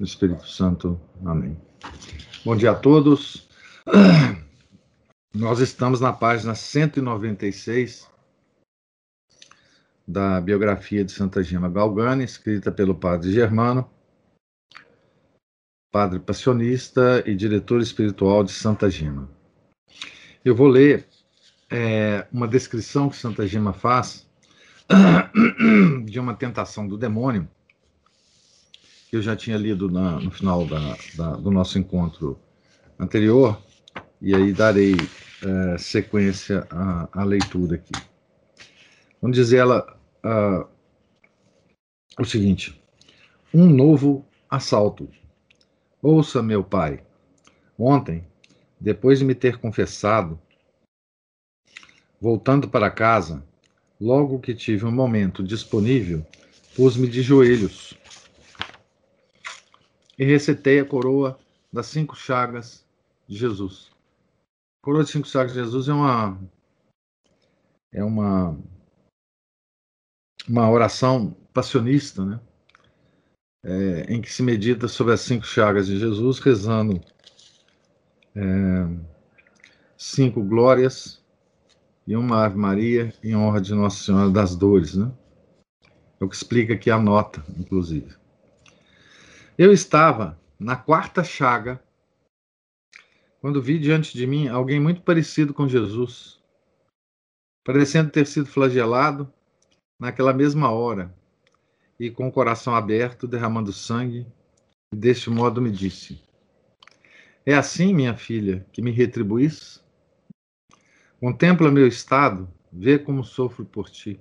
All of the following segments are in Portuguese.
do Espírito Santo. Amém. Bom dia a todos. Nós estamos na página 196 da biografia de Santa Gema Galgani, escrita pelo padre Germano, padre passionista e diretor espiritual de Santa Gema. Eu vou ler é, uma descrição que Santa Gema faz de uma tentação do demônio que eu já tinha lido na, no final da, da, do nosso encontro anterior, e aí darei é, sequência à, à, leitura aqui. Vamos dizer ela uh, o seguinte: um novo assalto. Ouça, meu pai, ontem, depois de me ter confessado, voltando para casa, logo que tive um momento disponível, pus-me de joelhos e recitei a coroa das cinco chagas de Jesus. A coroa das cinco chagas de Jesus é uma é uma uma oração passionista, né? É, em que se medita sobre as cinco chagas de Jesus, rezando é, cinco glórias e uma Ave Maria em honra de Nossa Senhora das Dores, né? É o que explica aqui a nota, inclusive. Eu estava na quarta chaga quando vi diante de mim alguém muito parecido com Jesus, parecendo ter sido flagelado naquela mesma hora e com o coração aberto, derramando sangue, e deste modo me disse: É assim, minha filha, que me retribuís? Contempla meu estado, vê como sofro por ti.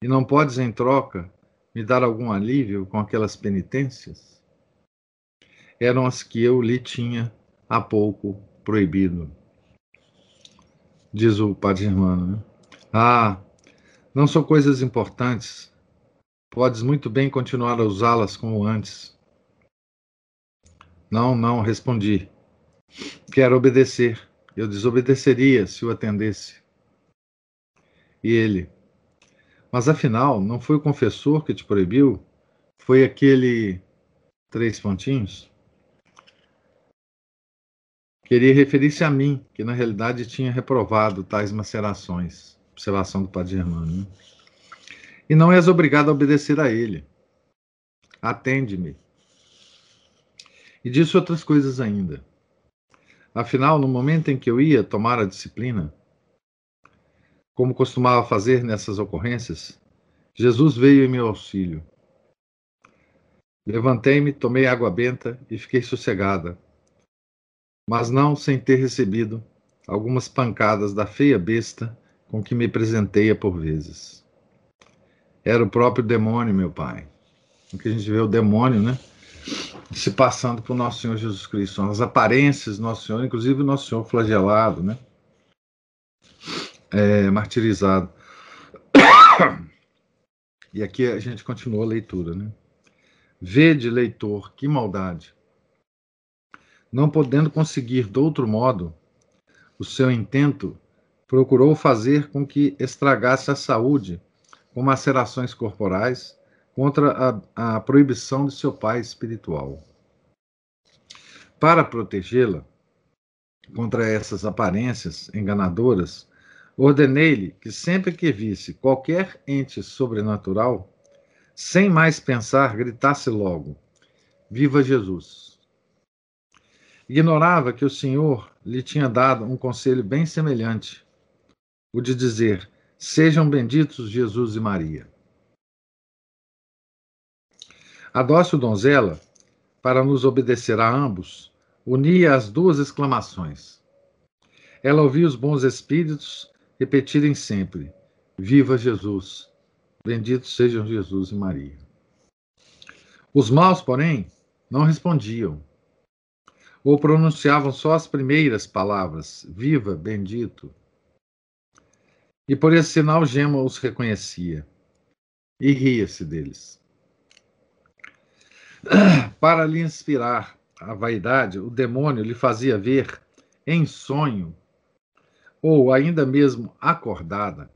E não podes, em troca, me dar algum alívio com aquelas penitências? Eram as que eu lhe tinha há pouco proibido. Diz o padre Germano. Né? Ah, não são coisas importantes. Podes muito bem continuar a usá-las como antes. Não, não, respondi. Quero obedecer. Eu desobedeceria se o atendesse. E ele, mas afinal, não foi o confessor que te proibiu? Foi aquele três pontinhos? Queria referir-se a mim, que na realidade tinha reprovado tais macerações. Observação do Padre Germano. Né? E não és obrigado a obedecer a ele. Atende-me. E disse outras coisas ainda. Afinal, no momento em que eu ia tomar a disciplina, como costumava fazer nessas ocorrências, Jesus veio em meu auxílio. Levantei-me, tomei água benta e fiquei sossegada, mas não sem ter recebido algumas pancadas da feia besta com que me presenteia por vezes. Era o próprio demônio, meu pai. O que a gente vê o demônio, né? Se passando por nosso Senhor Jesus Cristo, as aparências do nosso Senhor, inclusive o nosso Senhor flagelado, né? É, martirizado. E aqui a gente continua a leitura, né? Vede, leitor, que maldade. Não podendo conseguir de outro modo o seu intento, procurou fazer com que estragasse a saúde com macerações corporais contra a, a proibição de seu pai espiritual. Para protegê-la contra essas aparências enganadoras, Ordenei-lhe que sempre que visse qualquer ente sobrenatural, sem mais pensar, gritasse logo: Viva Jesus! Ignorava que o Senhor lhe tinha dado um conselho bem semelhante, o de dizer: Sejam benditos Jesus e Maria. A dócil donzela, para nos obedecer a ambos, unia as duas exclamações. Ela ouvia os bons espíritos repetirem sempre: Viva Jesus! Benditos sejam Jesus e Maria. Os maus, porém, não respondiam, ou pronunciavam só as primeiras palavras, viva, bendito. E por esse sinal Gema os reconhecia e ria-se deles. Para lhe inspirar a vaidade, o demônio lhe fazia ver em sonho, ou ainda mesmo acordada,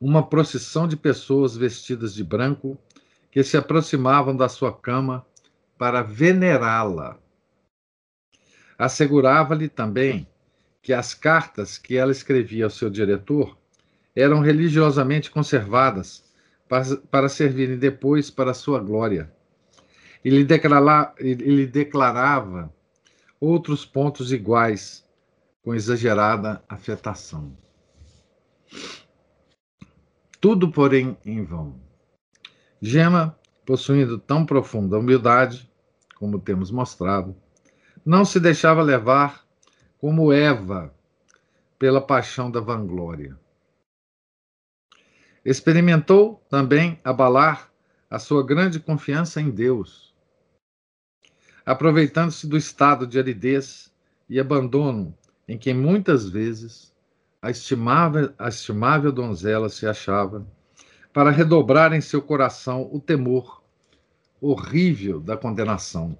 uma procissão de pessoas vestidas de branco que se aproximavam da sua cama para venerá-la. Assegurava-lhe também que as cartas que ela escrevia ao seu diretor eram religiosamente conservadas para, para servirem depois para sua glória. E lhe declarava outros pontos iguais, com exagerada afetação. Tudo, porém, em vão. Gema, possuindo tão profunda humildade, como temos mostrado, não se deixava levar como Eva pela paixão da vanglória. Experimentou também abalar a sua grande confiança em Deus, aproveitando-se do estado de aridez e abandono em que muitas vezes a estimável, a estimável donzela se achava, para redobrar em seu coração o temor horrível da condenação.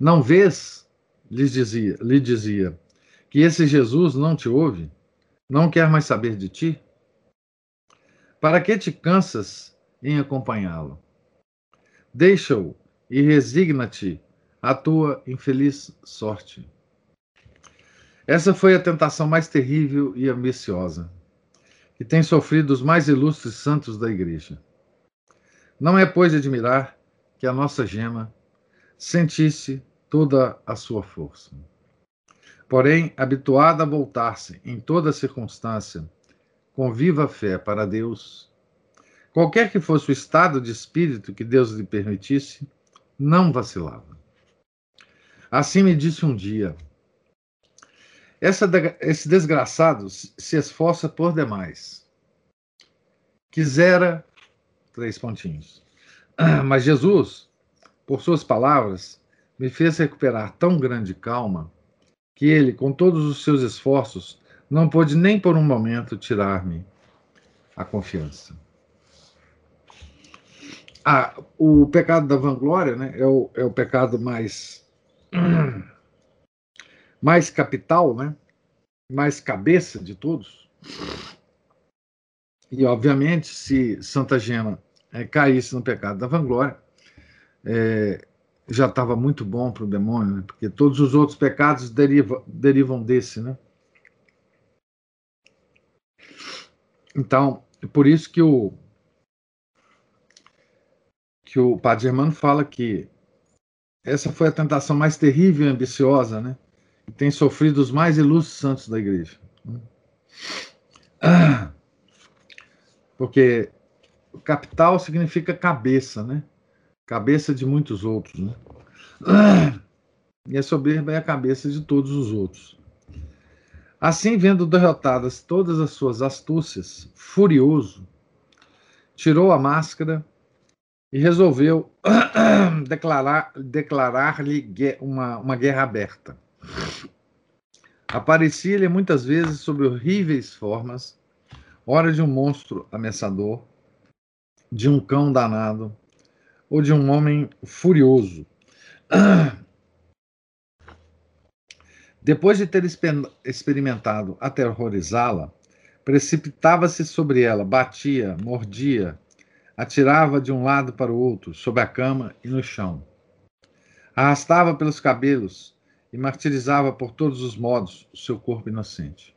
Não vês, lhe dizia, lhe dizia, que esse Jesus não te ouve, não quer mais saber de ti? Para que te cansas em acompanhá-lo? Deixa-o e resigna-te à tua infeliz sorte. Essa foi a tentação mais terrível e ambiciosa que tem sofrido os mais ilustres santos da Igreja. Não é, pois, admirar que a nossa gema sentisse toda a sua força. Porém, habituada a voltar-se em toda circunstância com viva fé para Deus, qualquer que fosse o estado de espírito que Deus lhe permitisse, não vacilava. Assim me disse um dia: essa, esse desgraçado se esforça por demais. Quisera três pontinhos. Mas Jesus, por suas palavras, me fez recuperar tão grande calma que ele, com todos os seus esforços, não pôde nem por um momento tirar-me a confiança. Ah, o pecado da vanglória né, é, o, é o pecado mais, mais capital, né, mais cabeça de todos. E, obviamente, se Santa Gema é, caísse no pecado da vanglória, é, já estava muito bom para o demônio, né, porque todos os outros pecados deriva, derivam desse, né? Então, é por isso que o que o Padre Germano fala que essa foi a tentação mais terrível e ambiciosa, né? Tem sofrido os mais ilustres santos da igreja. Porque capital significa cabeça, né? Cabeça de muitos outros, né? E a soberba é a cabeça de todos os outros. Assim, vendo derrotadas todas as suas astúcias, furioso, tirou a máscara e resolveu declarar-lhe declarar uma, uma guerra aberta. Aparecia-lhe muitas vezes sob horríveis formas, ora de um monstro ameaçador, de um cão danado, ou de um homem furioso. Depois de ter experimentado aterrorizá-la, precipitava-se sobre ela, batia, mordia, atirava de um lado para o outro, sobre a cama e no chão. Arrastava pelos cabelos e martirizava por todos os modos o seu corpo inocente.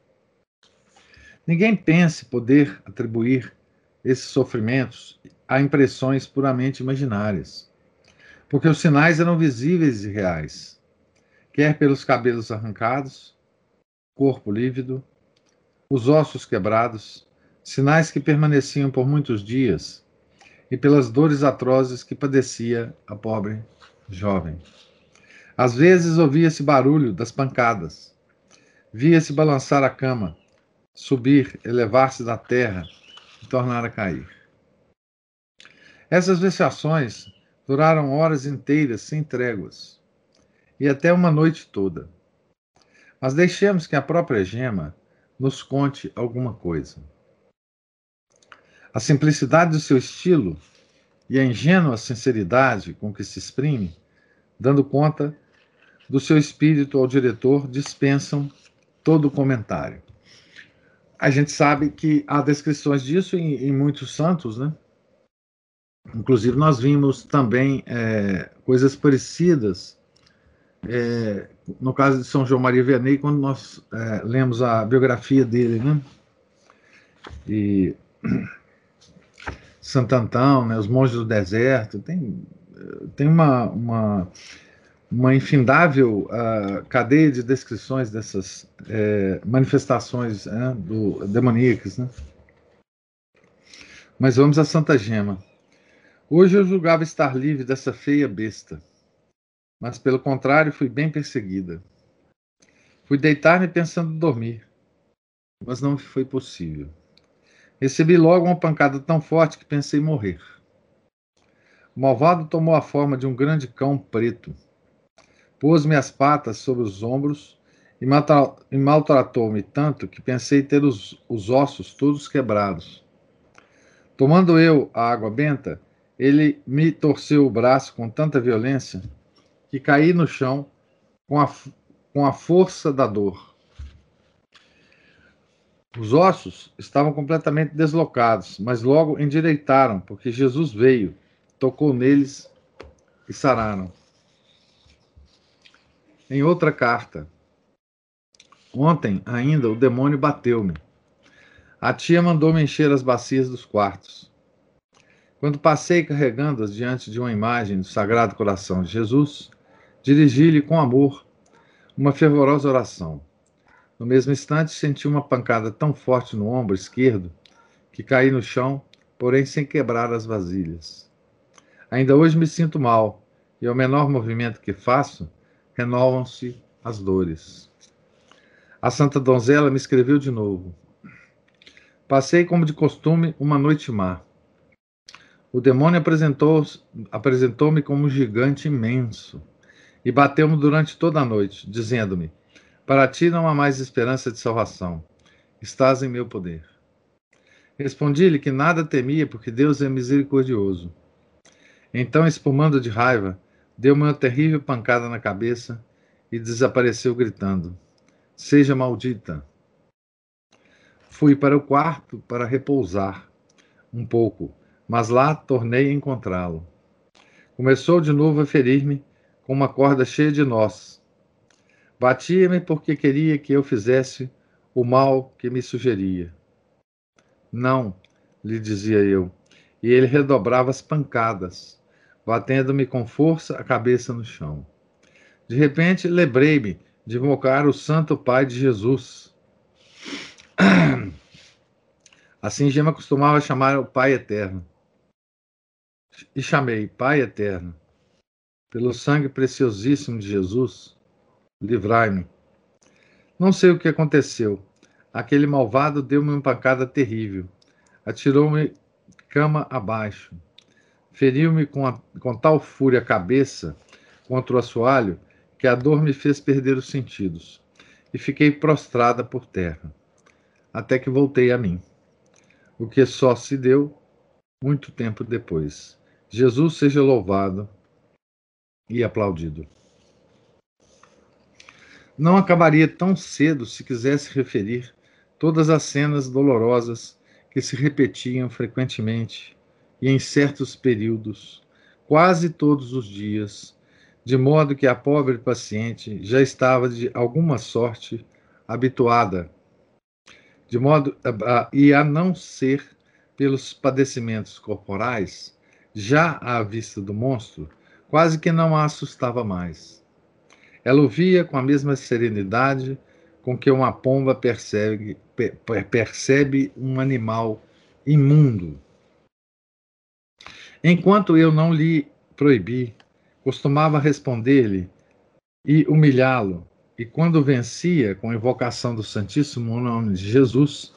Ninguém pense poder atribuir esses sofrimentos a impressões puramente imaginárias, porque os sinais eram visíveis e reais quer pelos cabelos arrancados, corpo lívido, os ossos quebrados, sinais que permaneciam por muitos dias, e pelas dores atrozes que padecia a pobre jovem. Às vezes ouvia-se barulho das pancadas, via-se balançar a cama, subir, elevar-se da terra e tornar a cair. Essas vexações duraram horas inteiras sem tréguas e até uma noite toda. Mas deixemos que a própria gema nos conte alguma coisa. A simplicidade do seu estilo e a ingênua sinceridade com que se exprime, dando conta do seu espírito ao diretor, dispensam todo comentário. A gente sabe que há descrições disso em, em muitos santos, né? Inclusive, nós vimos também é, coisas parecidas é, no caso de São João Maria Vianney, quando nós é, lemos a biografia dele, né? E Santo Antão, né, os monges do deserto, tem, tem uma, uma, uma infindável uh, cadeia de descrições dessas é, manifestações né, do, demoníacas. Né? Mas vamos a Santa Gema. Hoje eu julgava estar livre dessa feia besta, mas pelo contrário fui bem perseguida. Fui deitar-me pensando dormir, mas não foi possível. Recebi logo uma pancada tão forte que pensei morrer. O malvado tomou a forma de um grande cão preto. Pôs-me as patas sobre os ombros e maltratou-me tanto que pensei ter os, os ossos todos quebrados. Tomando eu a água benta, ele me torceu o braço com tanta violência que caí no chão com a, com a força da dor. Os ossos estavam completamente deslocados, mas logo endireitaram, porque Jesus veio, tocou neles e sararam. Em outra carta, ontem ainda o demônio bateu-me. A tia mandou-me encher as bacias dos quartos. Quando passei carregando-as diante de uma imagem do Sagrado Coração de Jesus, dirigi-lhe com amor uma fervorosa oração. No mesmo instante, senti uma pancada tão forte no ombro esquerdo que caí no chão, porém sem quebrar as vasilhas. Ainda hoje me sinto mal, e ao menor movimento que faço, renovam-se as dores. A Santa Donzela me escreveu de novo. Passei, como de costume, uma noite má. O demônio apresentou-me apresentou como um gigante imenso e bateu-me durante toda a noite, dizendo-me: Para ti não há mais esperança de salvação. Estás em meu poder. Respondi-lhe que nada temia, porque Deus é misericordioso. Então, espumando de raiva, deu-me uma terrível pancada na cabeça e desapareceu gritando: Seja maldita. Fui para o quarto para repousar um pouco mas lá tornei a encontrá-lo. Começou de novo a ferir-me com uma corda cheia de nós. Batia-me porque queria que eu fizesse o mal que me sugeria. Não, lhe dizia eu, e ele redobrava as pancadas, batendo-me com força a cabeça no chão. De repente, lembrei-me de invocar o Santo Pai de Jesus. Assim Gema costumava chamar o Pai Eterno e chamei Pai eterno, pelo sangue preciosíssimo de Jesus, livrai-me. Não sei o que aconteceu. Aquele malvado deu-me uma pancada terrível. Atirou-me cama abaixo. Feriu-me com, com tal fúria a cabeça contra o assoalho que a dor me fez perder os sentidos. E fiquei prostrada por terra, até que voltei a mim. O que só se deu muito tempo depois. Jesus seja louvado e aplaudido. Não acabaria tão cedo se quisesse referir todas as cenas dolorosas que se repetiam frequentemente e em certos períodos, quase todos os dias, de modo que a pobre paciente já estava de alguma sorte habituada, de modo e a não ser pelos padecimentos corporais, já à vista do monstro, quase que não a assustava mais. Ela o via com a mesma serenidade com que uma pomba percebe um animal imundo. Enquanto eu não lhe proibi, costumava responder-lhe e humilhá-lo, e quando vencia com a invocação do Santíssimo Nome de Jesus,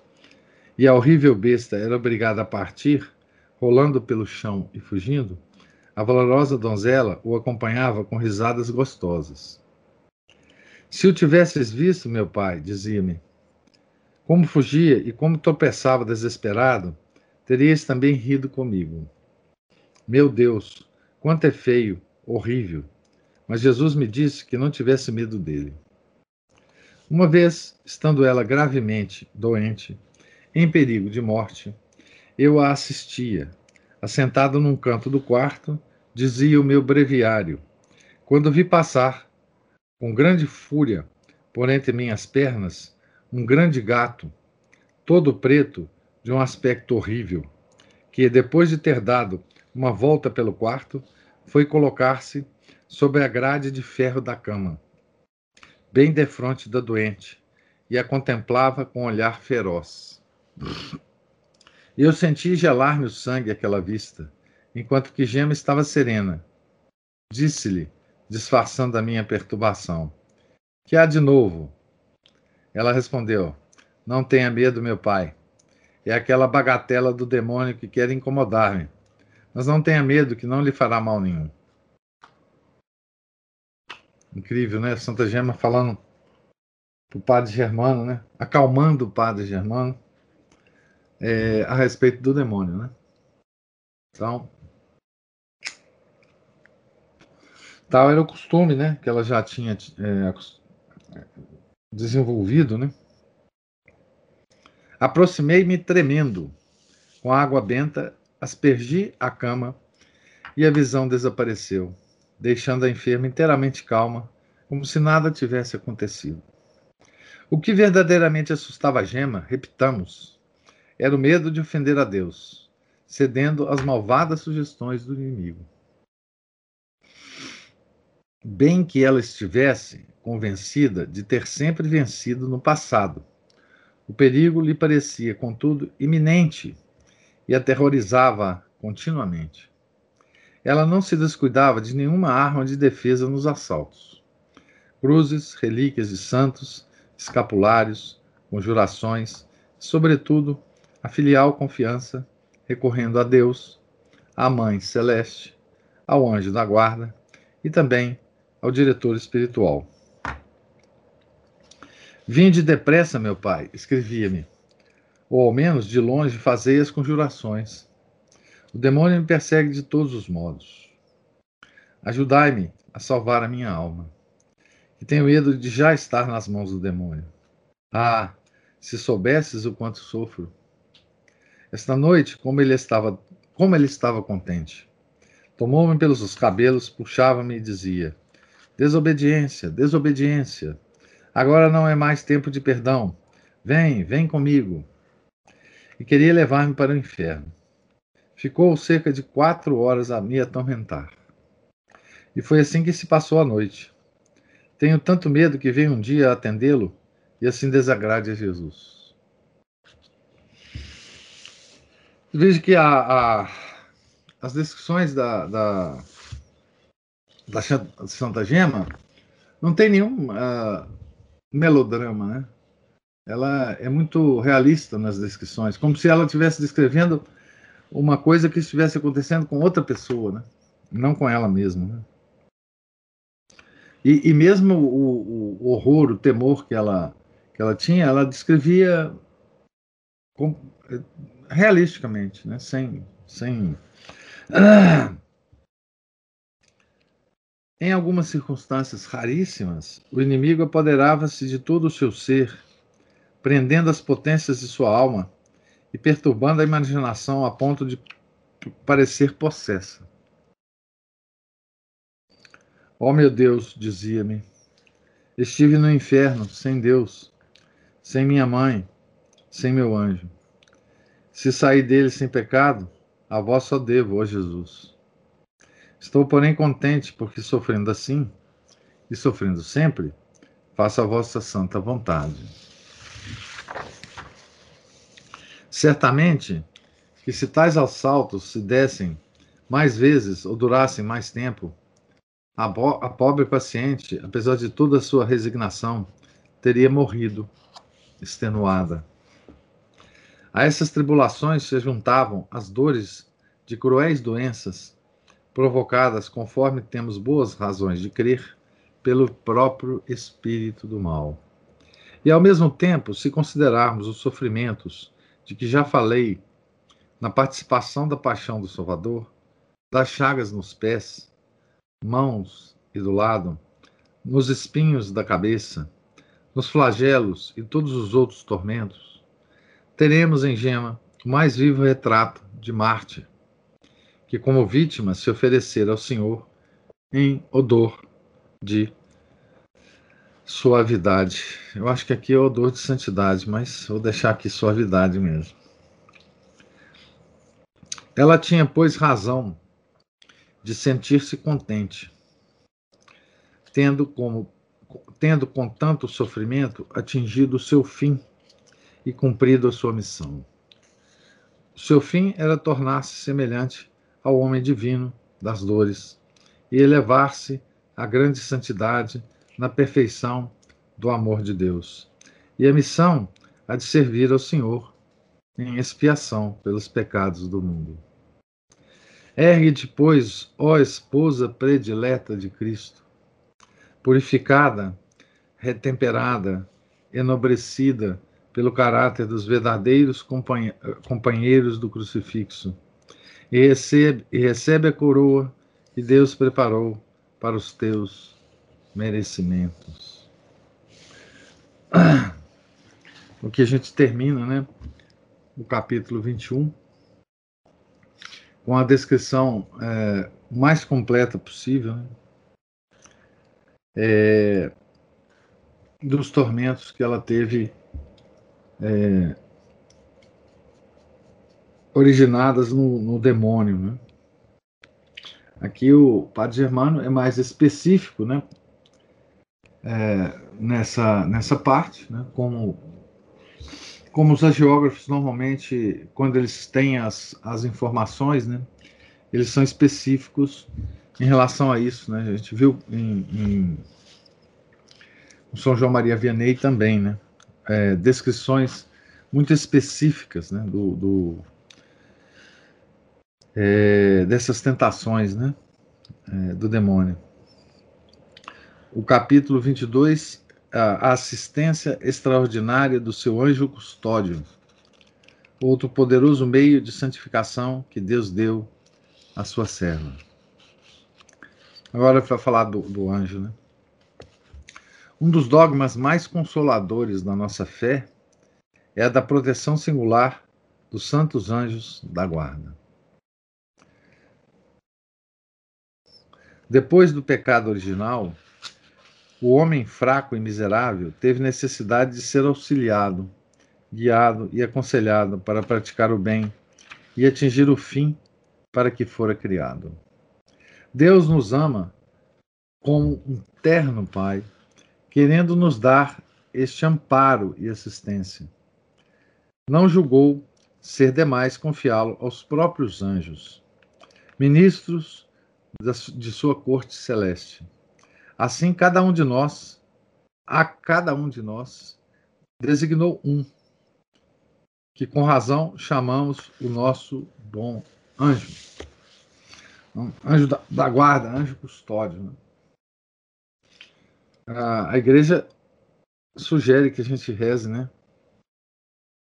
e a horrível besta era obrigada a partir, rolando pelo chão e fugindo, a valorosa donzela o acompanhava com risadas gostosas. Se o tivesses visto, meu pai, dizia-me, como fugia e como tropeçava desesperado, terias também rido comigo. Meu Deus, quanto é feio, horrível. Mas Jesus me disse que não tivesse medo dele. Uma vez, estando ela gravemente doente, em perigo de morte, eu a assistia. Assentado num canto do quarto, dizia o meu breviário. Quando vi passar, com grande fúria, por entre minhas pernas, um grande gato, todo preto, de um aspecto horrível, que, depois de ter dado uma volta pelo quarto, foi colocar-se sobre a grade de ferro da cama, bem defronte da doente, e a contemplava com um olhar feroz. Eu senti gelar-me o sangue àquela vista, enquanto que Gema estava serena. Disse-lhe, disfarçando a minha perturbação: Que há de novo? Ela respondeu: Não tenha medo, meu pai. É aquela bagatela do demônio que quer incomodar-me. Mas não tenha medo, que não lhe fará mal nenhum. Incrível, né? Santa Gema falando para o padre Germano, né? Acalmando o padre Germano é, a respeito do demônio, né? Então, tal era o costume, né? Que ela já tinha é, desenvolvido, né? Aproximei-me tremendo, com a água benta, aspergi a cama e a visão desapareceu deixando a enferma inteiramente calma, como se nada tivesse acontecido. O que verdadeiramente assustava a Gema, repitamos, era o medo de ofender a Deus, cedendo às malvadas sugestões do inimigo. Bem que ela estivesse convencida de ter sempre vencido no passado, o perigo lhe parecia, contudo, iminente e aterrorizava continuamente. Ela não se descuidava de nenhuma arma de defesa nos assaltos. Cruzes, relíquias de santos, escapulários, conjurações, e, sobretudo, a filial confiança, recorrendo a Deus, à Mãe Celeste, ao anjo da guarda e também ao diretor espiritual. Vinde depressa, meu pai, escrevia-me, ou ao menos de longe fazei as conjurações o demônio me persegue de todos os modos. Ajudai-me a salvar a minha alma, que tenho medo de já estar nas mãos do demônio. Ah, se soubesses o quanto sofro. Esta noite, como ele estava, como ele estava contente. Tomou-me pelos cabelos, puxava-me e dizia: Desobediência, desobediência. Agora não é mais tempo de perdão. Vem, vem comigo. E queria levar-me para o inferno. Ficou cerca de quatro horas a me atormentar. E foi assim que se passou a noite. Tenho tanto medo que venha um dia atendê-lo e assim desagrade a Jesus. Veja que a, a, as descrições da, da, da Santa Gema não tem nenhum uh, melodrama, né? Ela é muito realista nas descrições, como se ela estivesse descrevendo uma coisa que estivesse acontecendo com outra pessoa, né? não com ela mesma. Né? E, e, mesmo o, o, horror, o temor que ela, que ela tinha, ela descrevia com, realisticamente, né? sem. sem... Em algumas circunstâncias raríssimas, o inimigo apoderava-se de todo o seu ser, prendendo as potências de sua alma e perturbando a imaginação a ponto de parecer possessa. Oh meu Deus, dizia-me, estive no inferno sem Deus, sem minha mãe, sem meu anjo. Se saí dele sem pecado, a vós só devo, ó Jesus. Estou, porém, contente, porque sofrendo assim, e sofrendo sempre, faço a vossa santa vontade. Certamente que se tais assaltos se dessem mais vezes ou durassem mais tempo, a, a pobre paciente, apesar de toda a sua resignação, teria morrido extenuada. A essas tribulações se juntavam as dores de cruéis doenças provocadas, conforme temos boas razões de crer, pelo próprio espírito do mal. E ao mesmo tempo, se considerarmos os sofrimentos de que já falei na participação da paixão do Salvador, das chagas nos pés, mãos e do lado, nos espinhos da cabeça, nos flagelos e todos os outros tormentos, teremos em Gema o mais vivo retrato de Marte, que como vítima se oferecer ao Senhor em odor de suavidade. Eu acho que aqui é odor de santidade, mas vou deixar aqui suavidade mesmo. Ela tinha, pois, razão de sentir-se contente, tendo, como, tendo com tanto sofrimento atingido o seu fim e cumprido a sua missão. O seu fim era tornar-se semelhante ao homem divino das dores e elevar-se à grande santidade na perfeição do amor de Deus. E a missão há de servir ao Senhor em expiação pelos pecados do mundo. Ergue-te, pois, ó esposa predileta de Cristo, purificada, retemperada, enobrecida pelo caráter dos verdadeiros companheiros do crucifixo, e recebe, e recebe a coroa que Deus preparou para os teus merecimentos. O que a gente termina, né? O capítulo 21, com a descrição é, mais completa possível né? é, dos tormentos que ela teve é, originadas no, no demônio. Né? Aqui o Padre Germano é mais específico, né? É, nessa, nessa parte, né? como, como os geógrafos normalmente, quando eles têm as, as informações, né? eles são específicos em relação a isso. Né? A gente viu em, em São João Maria Vianney também, né? É, descrições muito específicas né? do, do é, dessas tentações né? É, do demônio o capítulo 22, a assistência extraordinária do seu anjo custódio, outro poderoso meio de santificação que Deus deu à sua serva. Agora para falar do, do anjo, né? Um dos dogmas mais consoladores da nossa fé é a da proteção singular dos santos anjos da guarda. Depois do pecado original, o homem fraco e miserável teve necessidade de ser auxiliado, guiado e aconselhado para praticar o bem e atingir o fim para que fora criado. Deus nos ama como um terno Pai, querendo nos dar este amparo e assistência. Não julgou ser demais confiá-lo aos próprios anjos, ministros de sua corte celeste Assim, cada um de nós, a cada um de nós, designou um, que com razão chamamos o nosso bom anjo. Então, anjo da, da guarda, anjo custódio. Né? A, a igreja sugere que a gente reze, né?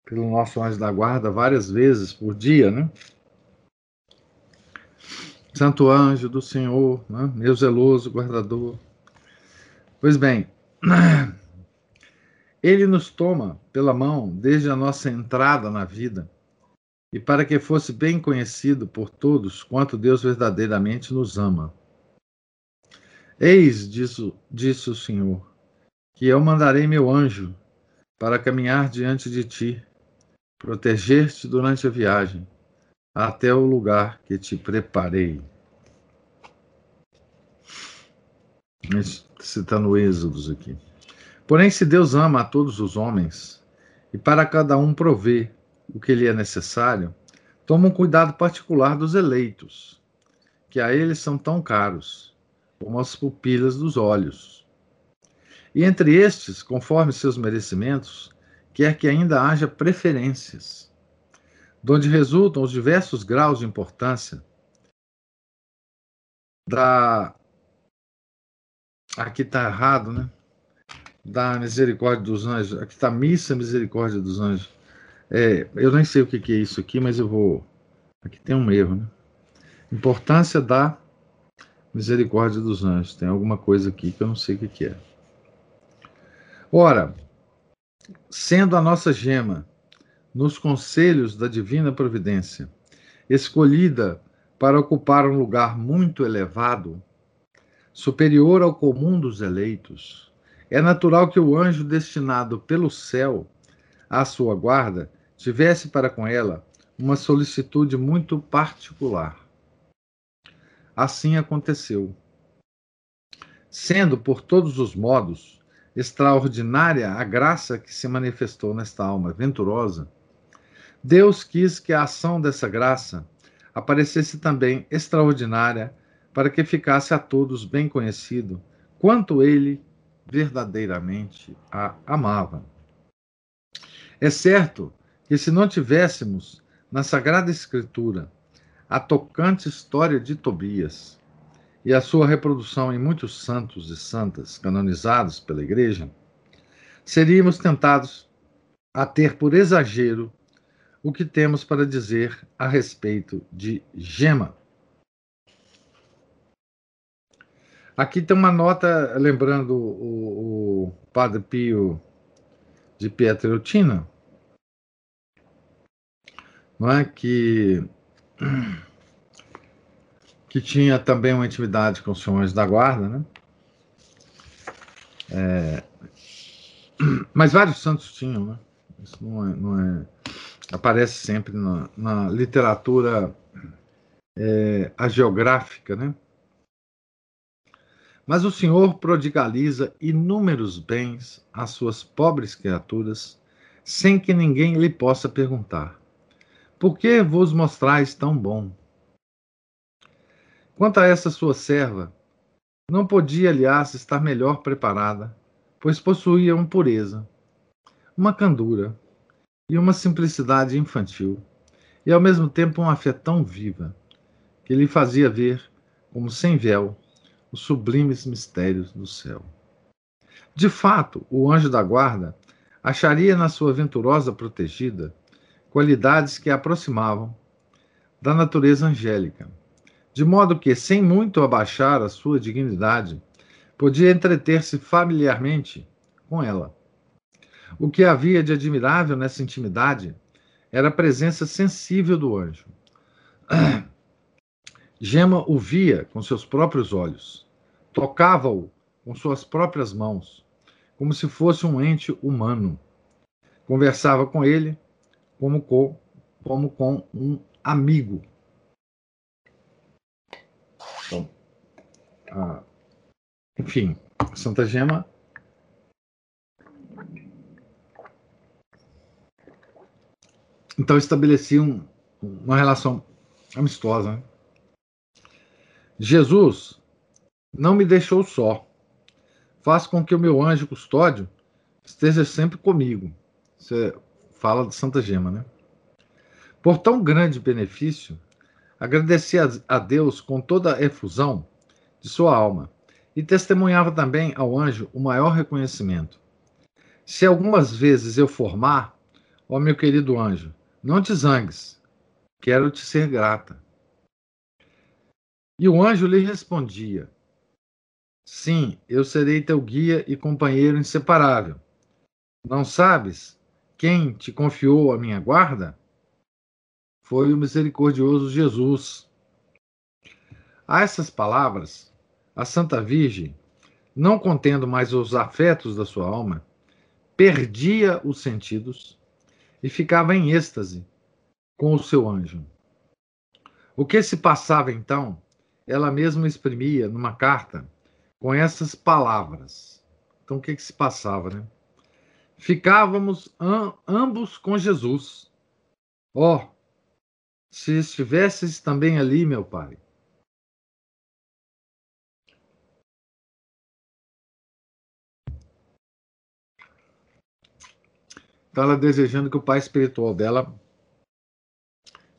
Pelo nosso anjo da guarda várias vezes por dia, né? Santo anjo do Senhor, né? meu zeloso guardador. Pois bem, ele nos toma pela mão desde a nossa entrada na vida, e para que fosse bem conhecido por todos quanto Deus verdadeiramente nos ama. Eis, disse, disse o Senhor, que eu mandarei meu anjo para caminhar diante de ti, proteger-te durante a viagem até o lugar que te preparei. Citando Êxodos aqui. Porém, se Deus ama a todos os homens, e para cada um prover o que lhe é necessário, toma um cuidado particular dos eleitos, que a eles são tão caros, como as pupilas dos olhos. E entre estes, conforme seus merecimentos, quer que ainda haja preferências, donde resultam os diversos graus de importância da aqui está errado, né? Da misericórdia dos anjos. Aqui está missa misericórdia dos anjos. É, eu nem sei o que, que é isso aqui, mas eu vou. Aqui tem um erro, né? Importância da misericórdia dos anjos. Tem alguma coisa aqui que eu não sei o que, que é. Ora, sendo a nossa gema nos conselhos da divina providência, escolhida para ocupar um lugar muito elevado, superior ao comum dos eleitos, é natural que o anjo destinado pelo céu à sua guarda tivesse para com ela uma solicitude muito particular. Assim aconteceu. Sendo, por todos os modos, extraordinária a graça que se manifestou nesta alma venturosa, Deus quis que a ação dessa graça aparecesse também extraordinária para que ficasse a todos bem conhecido quanto ele verdadeiramente a amava. É certo que se não tivéssemos na Sagrada Escritura a tocante história de Tobias e a sua reprodução em muitos santos e santas canonizados pela Igreja, seríamos tentados a ter por exagero o que temos para dizer a respeito de Gema. Aqui tem uma nota lembrando o, o Padre Pio de Pietrelcina, não é que que tinha também uma intimidade com os senhores da guarda, né? É, mas vários santos tinham, né? Isso não é, não é aparece sempre na, na literatura é, né? Mas o Senhor prodigaliza inúmeros bens às suas pobres criaturas, sem que ninguém lhe possa perguntar: Por que vos mostrais tão bom? Quanto a essa sua serva, não podia, aliás, estar melhor preparada, pois possuía uma pureza, uma candura e uma simplicidade infantil, e ao mesmo tempo uma fé tão viva, que lhe fazia ver, como sem véu, os sublimes mistérios do céu. De fato, o anjo da guarda acharia na sua venturosa protegida qualidades que a aproximavam da natureza angélica de modo que, sem muito abaixar a sua dignidade, podia entreter-se familiarmente com ela. O que havia de admirável nessa intimidade era a presença sensível do anjo. Gema o via com seus próprios olhos, tocava-o com suas próprias mãos, como se fosse um ente humano. Conversava com ele como com, como com um amigo. Então, ah, enfim, Santa Gema. Então estabeleci um, uma relação amistosa. Né? Jesus não me deixou só. Faz com que o meu anjo custódio esteja sempre comigo. Você fala de Santa Gema, né? Por tão grande benefício, agradecia a Deus com toda a efusão de sua alma e testemunhava também ao anjo o maior reconhecimento. Se algumas vezes eu formar, ó meu querido anjo, não te zangues, quero te ser grata. E o anjo lhe respondia: Sim, eu serei teu guia e companheiro inseparável. Não sabes quem te confiou a minha guarda? foi o misericordioso Jesus. A essas palavras, a Santa Virgem, não contendo mais os afetos da sua alma, perdia os sentidos e ficava em êxtase com o seu anjo. O que se passava então, ela mesma exprimia numa carta com essas palavras. Então, o que, que se passava, né? Ficávamos ambos com Jesus. Ó, oh, se estivesses também ali, meu pai. Então, ela desejando que o pai espiritual dela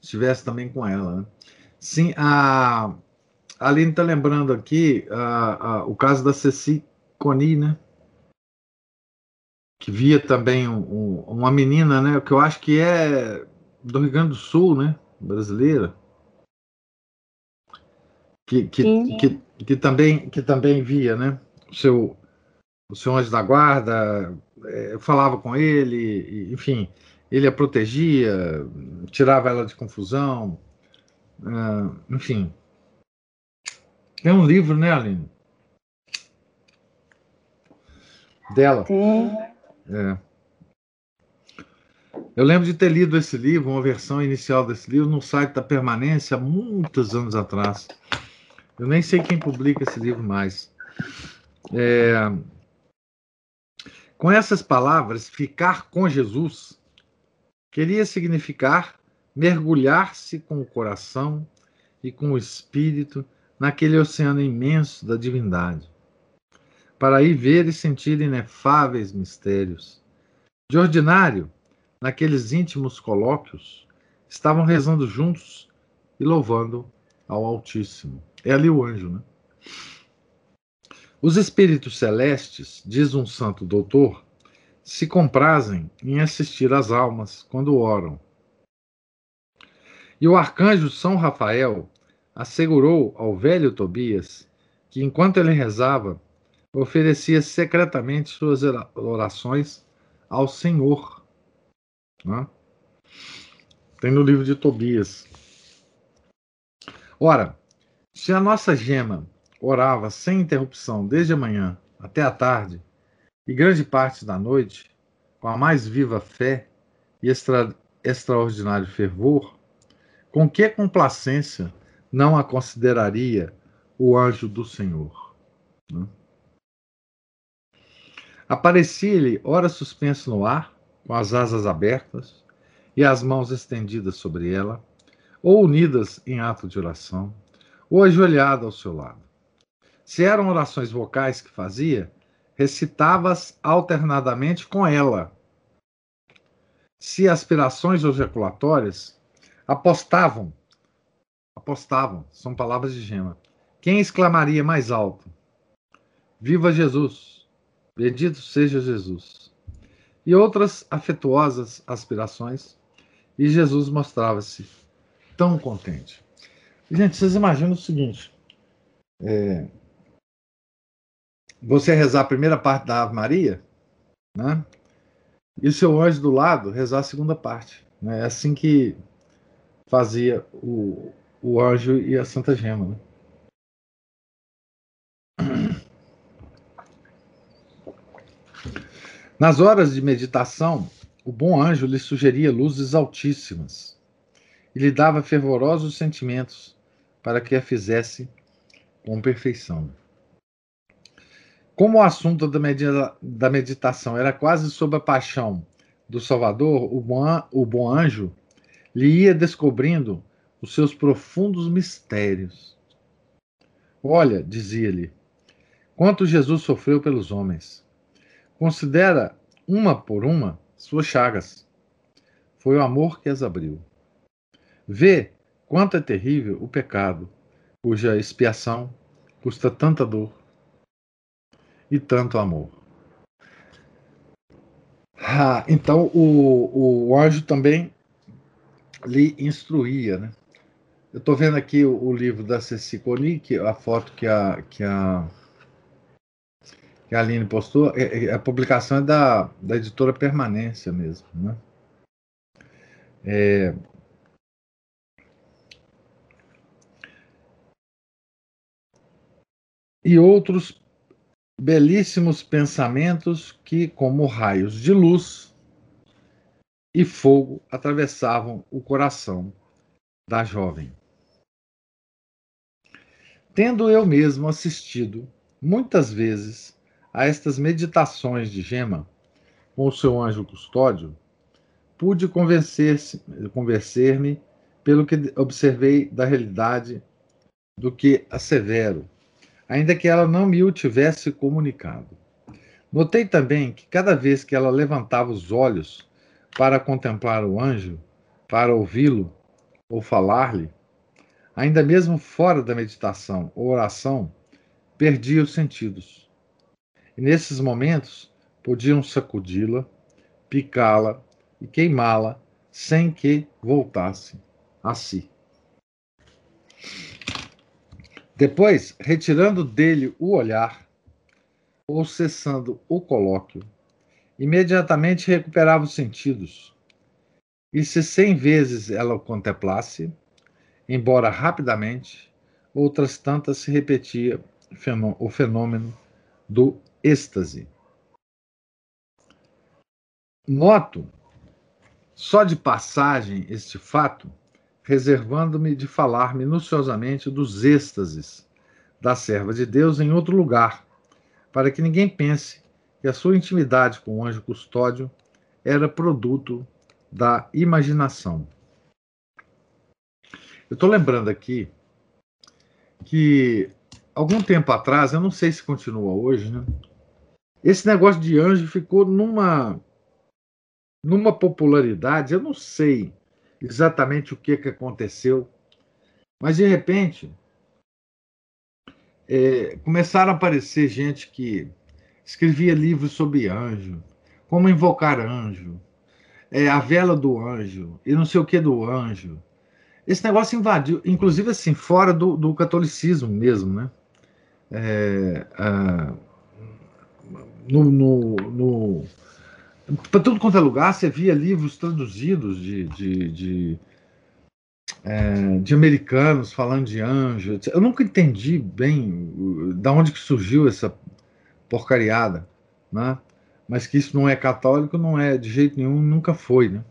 estivesse também com ela. Né? Sim, a, a Aline está lembrando aqui uh, uh, o caso da Ceci Coni, né? Que via também um, um, uma menina, né? Que eu acho que é do Rio Grande do Sul, né? Brasileira. Que, que, que, que, também, que também via, né? O seu, o seu anjo da guarda, é, falava com ele, enfim, ele a protegia, tirava ela de confusão, uh, enfim. É um livro, né, Aline? Dela. Sim. É. Eu lembro de ter lido esse livro, uma versão inicial desse livro, no site da Permanência, há muitos anos atrás. Eu nem sei quem publica esse livro mais. É... Com essas palavras, ficar com Jesus queria significar mergulhar-se com o coração e com o espírito naquele oceano imenso da divindade, para aí ver e sentir inefáveis mistérios. De ordinário, naqueles íntimos colóquios, estavam rezando juntos e louvando ao Altíssimo. É ali o anjo, né? Os espíritos celestes, diz um santo doutor, se comprazem em assistir às almas quando oram. E o arcanjo São Rafael assegurou ao velho Tobias que, enquanto ele rezava, oferecia secretamente suas orações ao Senhor. Né? Tem no livro de Tobias. Ora, se a nossa gema orava sem interrupção desde a manhã até a tarde e grande parte da noite, com a mais viva fé e extra, extraordinário fervor, com que complacência não a consideraria o anjo do Senhor? Né? Aparecia-lhe, ora suspenso no ar, com as asas abertas e as mãos estendidas sobre ela, ou unidas em ato de oração, ou ajoelhada ao seu lado. Se eram orações vocais que fazia, recitava-as alternadamente com ela. Se aspirações ejaculatórias, apostavam, apostavam, são palavras de gema. Quem exclamaria mais alto? Viva Jesus! Bendito seja Jesus! E outras afetuosas aspirações, e Jesus mostrava-se tão contente. Gente, vocês imaginam o seguinte: é, você rezar a primeira parte da Ave Maria, né? E o seu anjo do lado rezar a segunda parte. Né? É assim que fazia o, o anjo e a Santa Gema. Né? Nas horas de meditação, o bom anjo lhe sugeria luzes altíssimas e lhe dava fervorosos sentimentos para que a fizesse com perfeição. Como o assunto da, medita da meditação era quase sobre a paixão do Salvador, o bom, o bom anjo lhe ia descobrindo os seus profundos mistérios. Olha, dizia-lhe, quanto Jesus sofreu pelos homens. Considera uma por uma suas chagas. Foi o amor que as abriu. Vê quanto é terrível o pecado, cuja expiação custa tanta dor e tanto amor. Ah, então o, o anjo também lhe instruía, né? Eu estou vendo aqui o, o, livro da Ceci Conic, a foto que a, que a, que a Aline postou, é, é, a publicação é da, da editora Permanência mesmo, né? É, e outros belíssimos pensamentos que, como raios de luz e fogo, atravessavam o coração da jovem. Tendo eu mesmo assistido muitas vezes a estas meditações de Gema com o seu anjo custódio, pude convencer-me convencer pelo que observei da realidade do que assevero ainda que ela não me o tivesse comunicado. Notei também que cada vez que ela levantava os olhos para contemplar o anjo, para ouvi-lo ou falar-lhe, ainda mesmo fora da meditação ou oração, perdia os sentidos. E nesses momentos podiam sacudi-la, picá-la e queimá-la sem que voltasse a si. Depois, retirando dele o olhar, ou cessando o colóquio, imediatamente recuperava os sentidos. E se cem vezes ela o contemplasse, embora rapidamente, outras tantas se repetia o fenômeno do êxtase. Noto, só de passagem, este fato, reservando-me de falar minuciosamente dos êxtases da serva de Deus em outro lugar, para que ninguém pense que a sua intimidade com o anjo custódio era produto da imaginação. Eu estou lembrando aqui que algum tempo atrás, eu não sei se continua hoje, né? Esse negócio de anjo ficou numa numa popularidade, eu não sei exatamente o que, que aconteceu, mas de repente é, começaram a aparecer gente que escrevia livros sobre anjo, como invocar anjo, é, a vela do anjo e não sei o que do anjo. Esse negócio invadiu, inclusive assim, fora do, do catolicismo mesmo, né? É, no, no, no para tudo quanto é lugar, você via livros traduzidos de, de, de, é, de, americanos falando de anjo. Eu nunca entendi bem da onde que surgiu essa porcariada, né? Mas que isso não é católico, não é de jeito nenhum, nunca foi, né?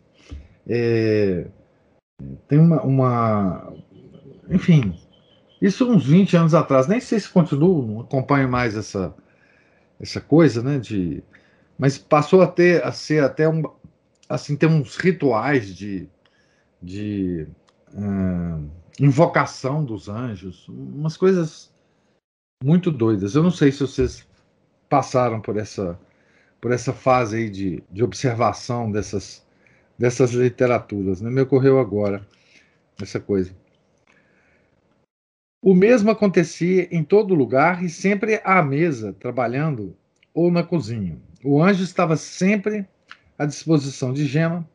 É, tem uma, uma, Enfim, isso uns 20 anos atrás, nem sei se continuo, não acompanho mais essa, essa coisa, né? De mas passou a ter a ser até um assim ter uns rituais de, de uh, invocação dos anjos, umas coisas muito doidas. Eu não sei se vocês passaram por essa por essa fase aí de, de observação dessas dessas literaturas, né? Me ocorreu agora essa coisa. O mesmo acontecia em todo lugar e sempre à mesa, trabalhando ou na cozinha. O anjo estava sempre à disposição de Gema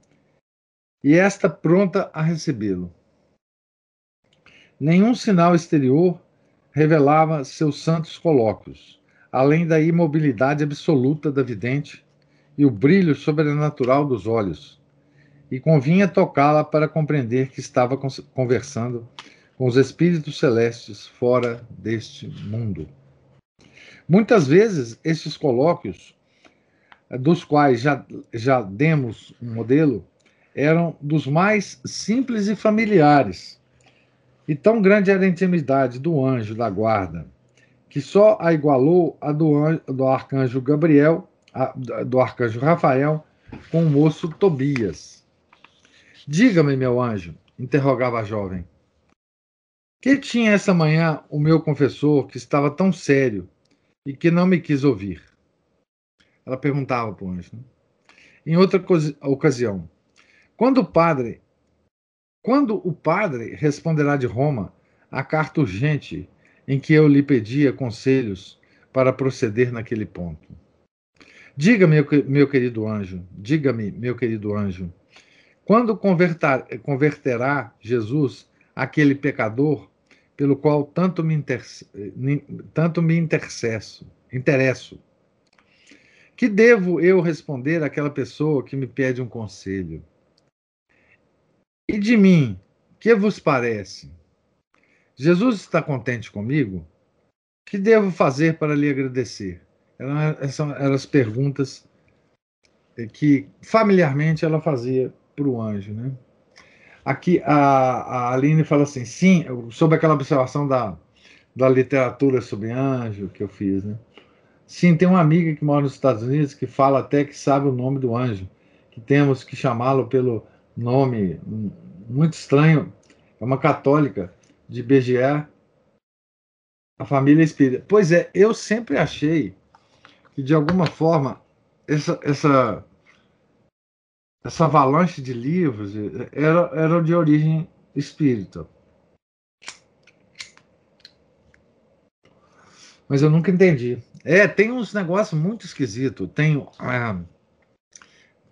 e esta pronta a recebê-lo. Nenhum sinal exterior revelava seus santos colóquios, além da imobilidade absoluta da vidente e o brilho sobrenatural dos olhos. E convinha tocá-la para compreender que estava conversando com os espíritos celestes fora deste mundo. Muitas vezes, estes colóquios dos quais já, já demos um modelo, eram dos mais simples e familiares. E tão grande era a intimidade do anjo da guarda, que só a igualou a do, do arcanjo Gabriel, a, do arcanjo Rafael, com o moço Tobias. Diga-me, meu anjo, interrogava a jovem. Que tinha essa manhã o meu confessor que estava tão sério e que não me quis ouvir? Ela perguntava para o anjo. Né? Em outra ocasião, quando o padre, quando o padre responderá de Roma a carta urgente em que eu lhe pedia conselhos para proceder naquele ponto? Diga-me, meu querido anjo, diga-me, meu querido anjo, quando converterá Jesus aquele pecador pelo qual tanto me, tanto me intercesso, interesso? Que devo eu responder àquela pessoa que me pede um conselho? E de mim, que vos parece? Jesus está contente comigo? Que devo fazer para lhe agradecer? Essas eram as perguntas que familiarmente ela fazia para o anjo, né? Aqui a, a Aline fala assim, sim, sobre aquela observação da, da literatura sobre anjo que eu fiz, né? Sim, tem uma amiga que mora nos Estados Unidos que fala até que sabe o nome do anjo, que temos que chamá-lo pelo nome muito estranho. É uma católica de BGE, a família é espírita. Pois é, eu sempre achei que de alguma forma essa essa essa avalanche de livros era, era de origem espírita. Mas eu nunca entendi. É, tem uns negócios muito esquisitos. Tem, ah,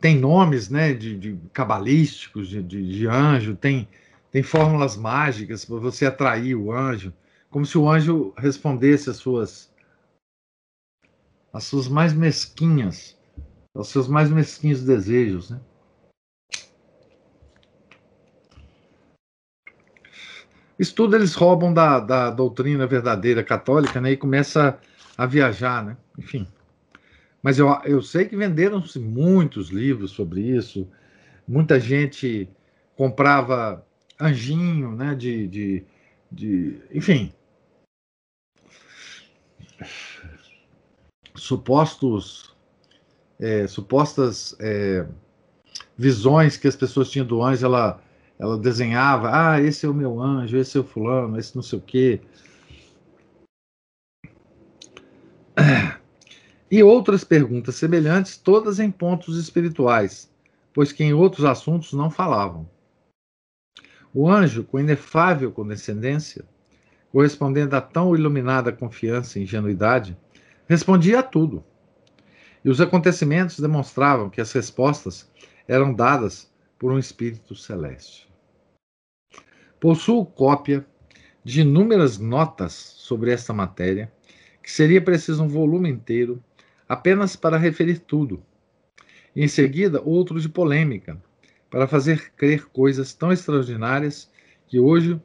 tem nomes né, de, de cabalísticos, de, de, de anjo, tem, tem fórmulas mágicas para você atrair o anjo, como se o anjo respondesse às suas, às suas mais mesquinhas, aos seus mais mesquinhos desejos. Né? Isso tudo eles roubam da, da doutrina verdadeira católica né, e começa a viajar, né? Enfim. Mas eu, eu sei que venderam-se muitos livros sobre isso. Muita gente comprava anjinho, né? De, de, de enfim. Supostos, é, supostas é, visões que as pessoas tinham do anjo, ela ela desenhava, ah, esse é o meu anjo, esse é o fulano, esse não sei o quê. E outras perguntas semelhantes, todas em pontos espirituais, pois que em outros assuntos não falavam. O anjo, com inefável condescendência, correspondendo a tão iluminada confiança e ingenuidade, respondia a tudo. E os acontecimentos demonstravam que as respostas eram dadas por um espírito celeste. Possuo cópia de inúmeras notas sobre esta matéria, que seria preciso um volume inteiro apenas para referir tudo. Em seguida, outro de polêmica, para fazer crer coisas tão extraordinárias que hoje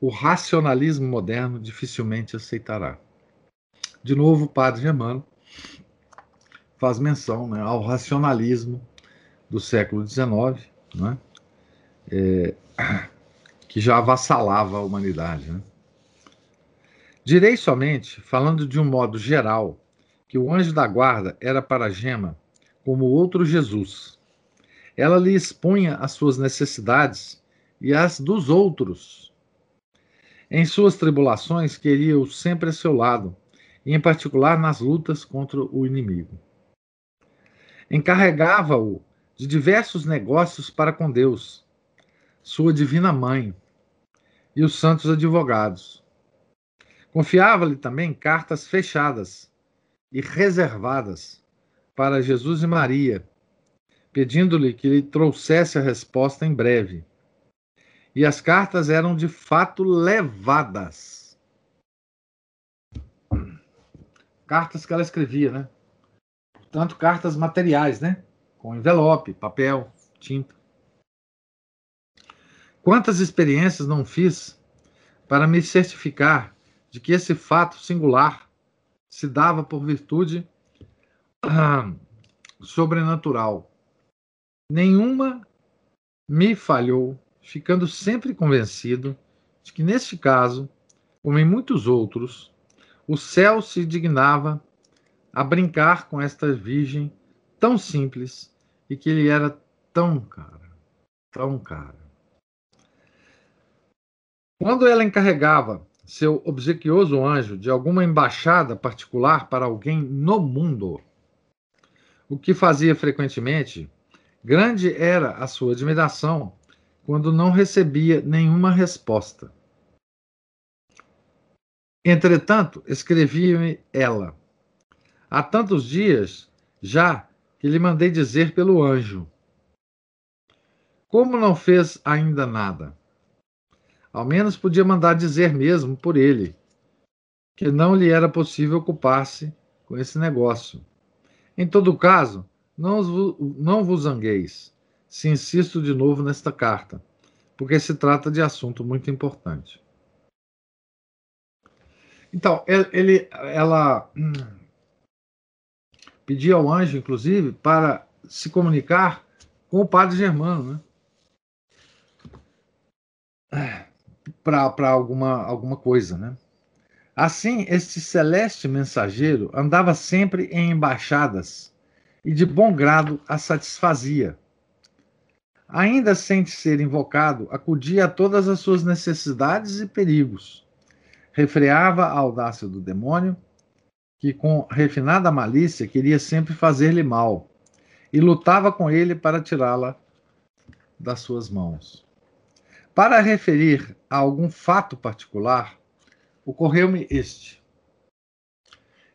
o racionalismo moderno dificilmente aceitará. De novo, o padre Germano faz menção né, ao racionalismo do século XIX, né, é, que já avassalava a humanidade. Né? Direi somente, falando de um modo geral, que o anjo da guarda era para Gema como outro Jesus. Ela lhe expunha as suas necessidades e as dos outros. Em suas tribulações, queria-o sempre a seu lado, e em particular nas lutas contra o inimigo. Encarregava-o de diversos negócios para com Deus, sua divina mãe, e os santos advogados. Confiava-lhe também cartas fechadas e reservadas para Jesus e Maria, pedindo-lhe que lhe trouxesse a resposta em breve. E as cartas eram de fato levadas. Cartas que ela escrevia, né? Portanto, cartas materiais, né? Com envelope, papel, tinta. Quantas experiências não fiz para me certificar de que esse fato singular se dava por virtude ah, sobrenatural. Nenhuma me falhou, ficando sempre convencido de que, neste caso, como em muitos outros, o céu se dignava a brincar com esta virgem tão simples e que lhe era tão cara, tão cara. Quando ela encarregava seu obsequioso anjo de alguma embaixada particular para alguém no mundo, o que fazia frequentemente, grande era a sua admiração quando não recebia nenhuma resposta. Entretanto, escrevia-me ela: Há tantos dias já que lhe mandei dizer pelo anjo. Como não fez ainda nada? Ao menos podia mandar dizer mesmo por ele que não lhe era possível ocupar-se com esse negócio. Em todo caso, não, não vos zangueis se insisto de novo nesta carta, porque se trata de assunto muito importante. Então, ele, ela hum, pedia ao anjo, inclusive, para se comunicar com o padre Germano, né? Para alguma, alguma coisa, né? Assim, este celeste mensageiro andava sempre em embaixadas e de bom grado a satisfazia. Ainda sem ser invocado, acudia a todas as suas necessidades e perigos. Refreava a audácia do demônio, que com refinada malícia queria sempre fazer-lhe mal, e lutava com ele para tirá-la das suas mãos. Para referir a algum fato particular, ocorreu-me este.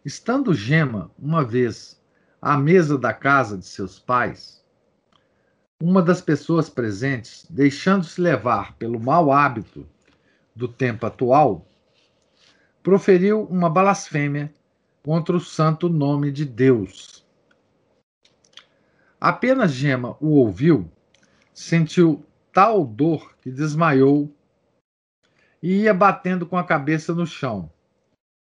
Estando Gema, uma vez, à mesa da casa de seus pais, uma das pessoas presentes, deixando-se levar pelo mau hábito do tempo atual, proferiu uma blasfêmia contra o santo nome de Deus. Apenas Gema o ouviu, sentiu tal dor que desmaiou e ia batendo com a cabeça no chão.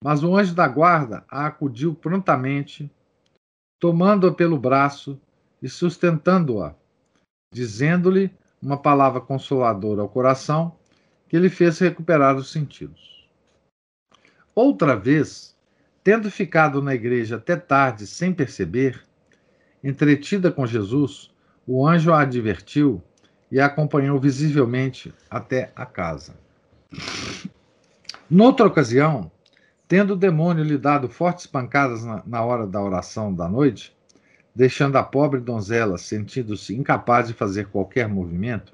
Mas o anjo da guarda a acudiu prontamente, tomando-a pelo braço e sustentando-a, dizendo-lhe uma palavra consoladora ao coração que lhe fez recuperar os sentidos. Outra vez, tendo ficado na igreja até tarde sem perceber, entretida com Jesus, o anjo a advertiu e a acompanhou visivelmente até a casa. Noutra ocasião, tendo o demônio lhe dado fortes pancadas na, na hora da oração da noite, deixando a pobre donzela sentindo-se incapaz de fazer qualquer movimento,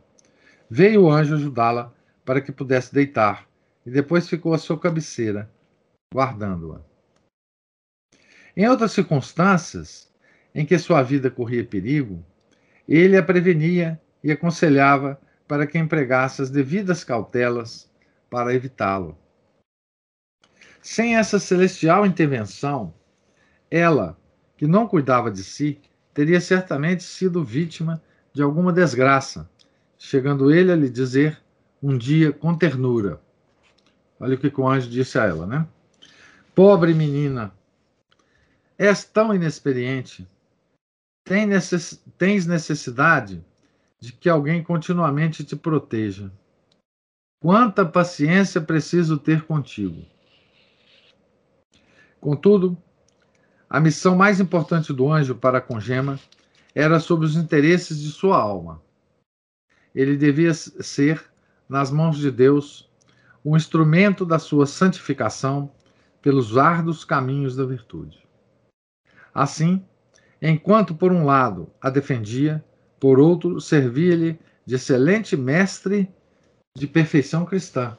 veio o anjo ajudá-la para que pudesse deitar, e depois ficou à sua cabeceira, guardando-a. Em outras circunstâncias, em que sua vida corria perigo, ele a prevenia e aconselhava para que empregasse as devidas cautelas para evitá-lo. Sem essa celestial intervenção, ela, que não cuidava de si, teria certamente sido vítima de alguma desgraça, chegando ele a lhe dizer um dia com ternura. Olha o que o anjo disse a ela, né? Pobre menina, és tão inexperiente, tens necessidade de que alguém continuamente te proteja. Quanta paciência preciso ter contigo. Contudo, a missão mais importante do anjo para com Gema era sobre os interesses de sua alma. Ele devia ser, nas mãos de Deus, um instrumento da sua santificação pelos árduos caminhos da virtude. Assim, enquanto por um lado a defendia, por outro servia-lhe de excelente mestre de perfeição cristã.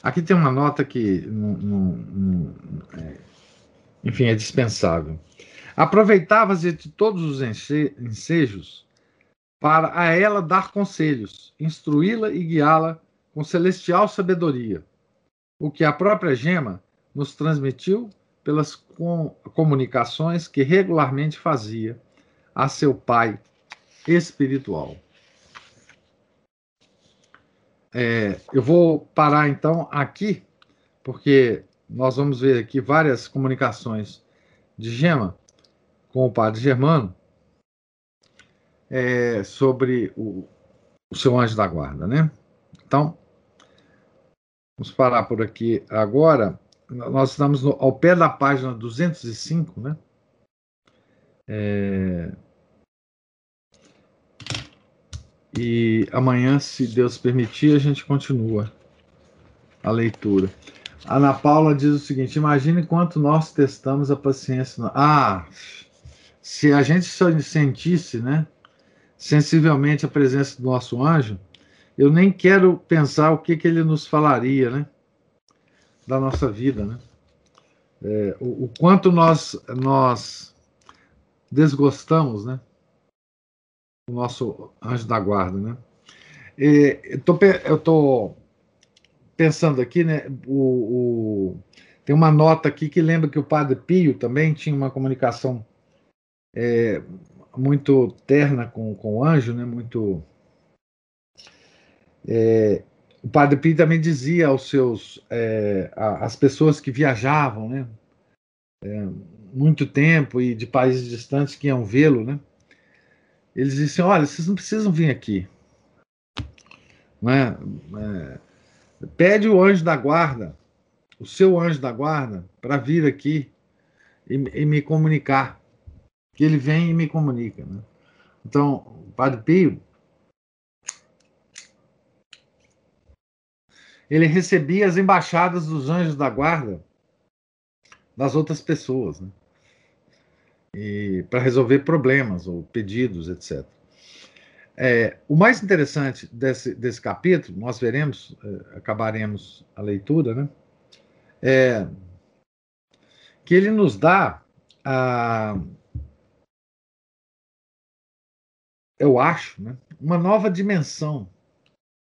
Aqui tem uma nota que, é, enfim, é dispensável. Aproveitava-se de todos os ensejos para a ela dar conselhos, instruí-la e guiá-la com celestial sabedoria, o que a própria Gema nos transmitiu pelas com, comunicações que regularmente fazia a seu pai espiritual. É, eu vou parar então aqui, porque nós vamos ver aqui várias comunicações de Gema com o padre Germano é, sobre o, o seu anjo da guarda, né? Então, vamos parar por aqui agora. Nós estamos no, ao pé da página 205, né? É, e amanhã, se Deus permitir, a gente continua a leitura. Ana Paula diz o seguinte: imagine quanto nós testamos a paciência. Ah, se a gente sentisse, né, sensivelmente a presença do nosso anjo, eu nem quero pensar o que, que ele nos falaria, né, da nossa vida, né? É, o, o quanto nós nós desgostamos, né? o nosso anjo da guarda, né? E, eu, tô, tô pensando aqui, né? O, o, tem uma nota aqui que lembra que o Padre Pio também tinha uma comunicação é, muito terna com, com o anjo, né? Muito é, o Padre Pio também dizia aos seus é, às pessoas que viajavam, né? É, muito tempo e de países distantes que iam vê-lo, né? eles dizem: olha, vocês não precisam vir aqui. É? É, pede o anjo da guarda, o seu anjo da guarda, para vir aqui e, e, me comunicar. Que ele vem e me comunica. Né? Então, o Padre Pio, ele recebia as embaixadas dos anjos da guarda das outras pessoas. Né? e para resolver problemas ou pedidos, etc. É, o mais interessante desse, desse capítulo, nós veremos, é, acabaremos a leitura, né? É que ele nos dá a. Eu acho, né, uma nova dimensão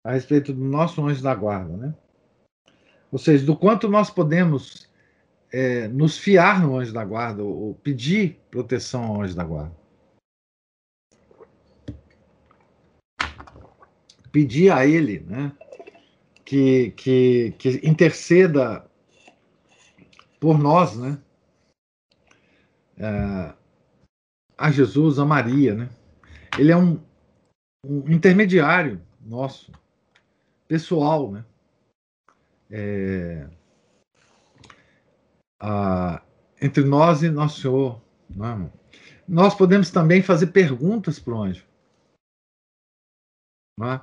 a respeito do nosso anjo da guarda, né? Ou seja, do quanto nós podemos é, nos fiar no anjo da guarda, ou, pedir proteção ao anjo da guarda. Pedir a ele né, que, que, que interceda por nós, né? É, a Jesus, a Maria, né? Ele é um, um intermediário nosso, pessoal, né? É, a, entre nós e nosso Senhor. Né? Nós podemos também fazer perguntas para o anjo. Né?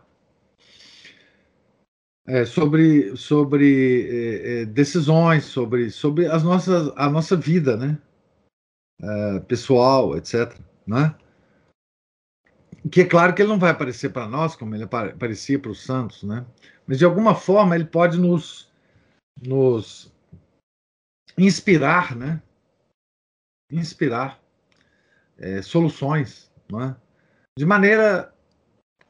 É, sobre sobre é, é, decisões, sobre, sobre as nossas, a nossa vida, né? É, pessoal, etc. Né? Que é claro que ele não vai aparecer para nós como ele aparecia para os santos, né? Mas de alguma forma ele pode nos, nos inspirar, né? Inspirar é, soluções, né? De maneira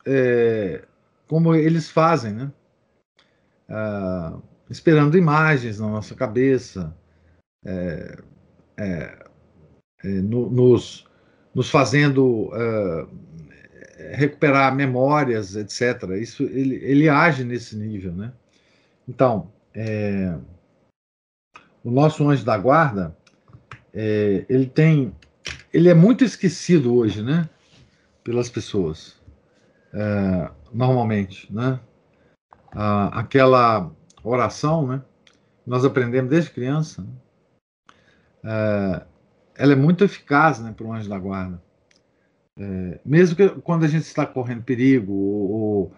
é, como eles fazem, né? Ah, esperando imagens na nossa cabeça, é, é, é no, nos, nos fazendo uh, recuperar memórias, etc. Isso ele, ele age nesse nível, né? Então, é, o nosso anjo da guarda, é, ele tem, ele é muito esquecido hoje, né? Pelas pessoas, é, normalmente, né? Ah, aquela oração, né? Nós aprendemos desde criança. Né? É, ela é muito eficaz, né, para o anjo da guarda. É, mesmo que quando a gente está correndo perigo ou,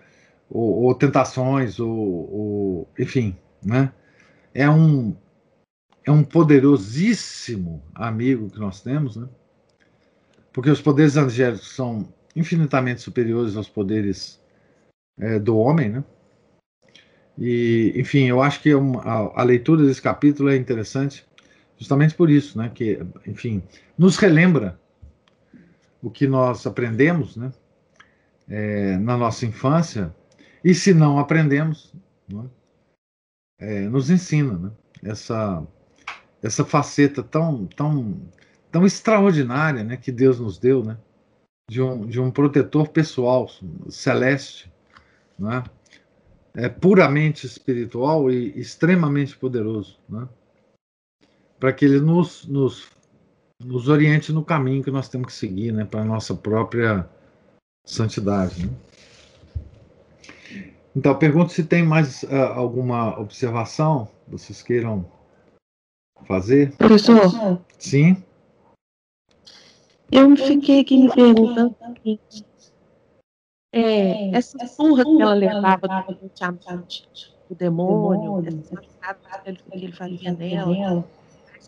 ou, ou tentações ou, ou, enfim, né? É um é um poderosíssimo amigo que nós temos, né? Porque os poderes angélicos são infinitamente superiores aos poderes é, do homem, né? E, enfim, eu acho que é a, a leitura desse capítulo é interessante justamente por isso, né? Que, enfim, nos relembra o que nós aprendemos, né? É, na nossa infância e se não aprendemos, né? é, nos ensina, né? Essa essa faceta tão tão tão extraordinária, né? Que Deus nos deu, né? De um de um protetor pessoal celeste, né? É puramente espiritual e extremamente poderoso, né? Para que ele nos, nos nos oriente no caminho que nós temos que seguir, né, para a nossa própria santidade. Né? Então, pergunto se tem mais uh, alguma observação vocês queiram fazer. Professor? Sim. Eu fiquei aqui me perguntando é, essa surra que ela levava do o demônio, essa que ele fazia nela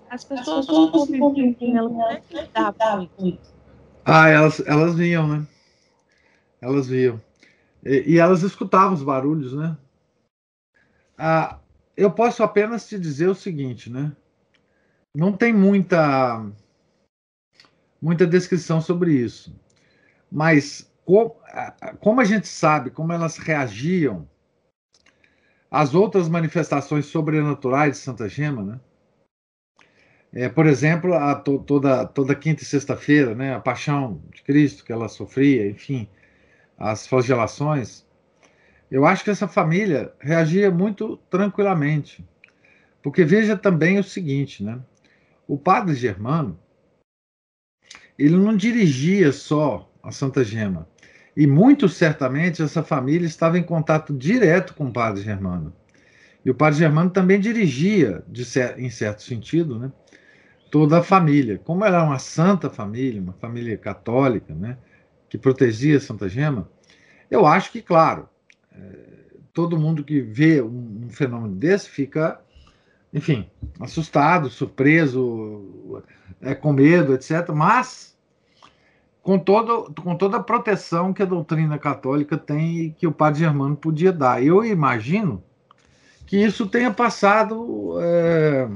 as pessoas não conviviam com ela, como é que lidava com isso? Ah, elas, elas viam, né? Elas viam. E, e, elas escutavam os barulhos, né? Ah, eu posso apenas te dizer o seguinte, né? Não tem muita muita descrição sobre isso. Mas como, como a gente sabe como elas reagiam às outras manifestações sobrenaturais de Santa Gema, né? É, por exemplo, a, to, toda, toda quinta e sexta-feira, né, a paixão de Cristo que ela sofria, enfim, as flagelações, eu acho que essa família reagia muito tranquilamente. Porque veja também o seguinte, né? O padre Germano, ele não dirigia só a Santa Gema. E muito certamente essa família estava em contato direto com o padre Germano. E o padre Germano também dirigia, de, em certo sentido, né? Toda a família. Como era uma santa família, uma família católica, né, que protegia Santa Gema, eu acho que, claro, é, todo mundo que vê um, um, fenômeno desse fica, enfim, assustado, surpreso, é, com medo, etc. Mas, com, todo, com toda a proteção que a doutrina católica tem e que o padre Germano podia dar. Eu imagino que isso tenha passado é,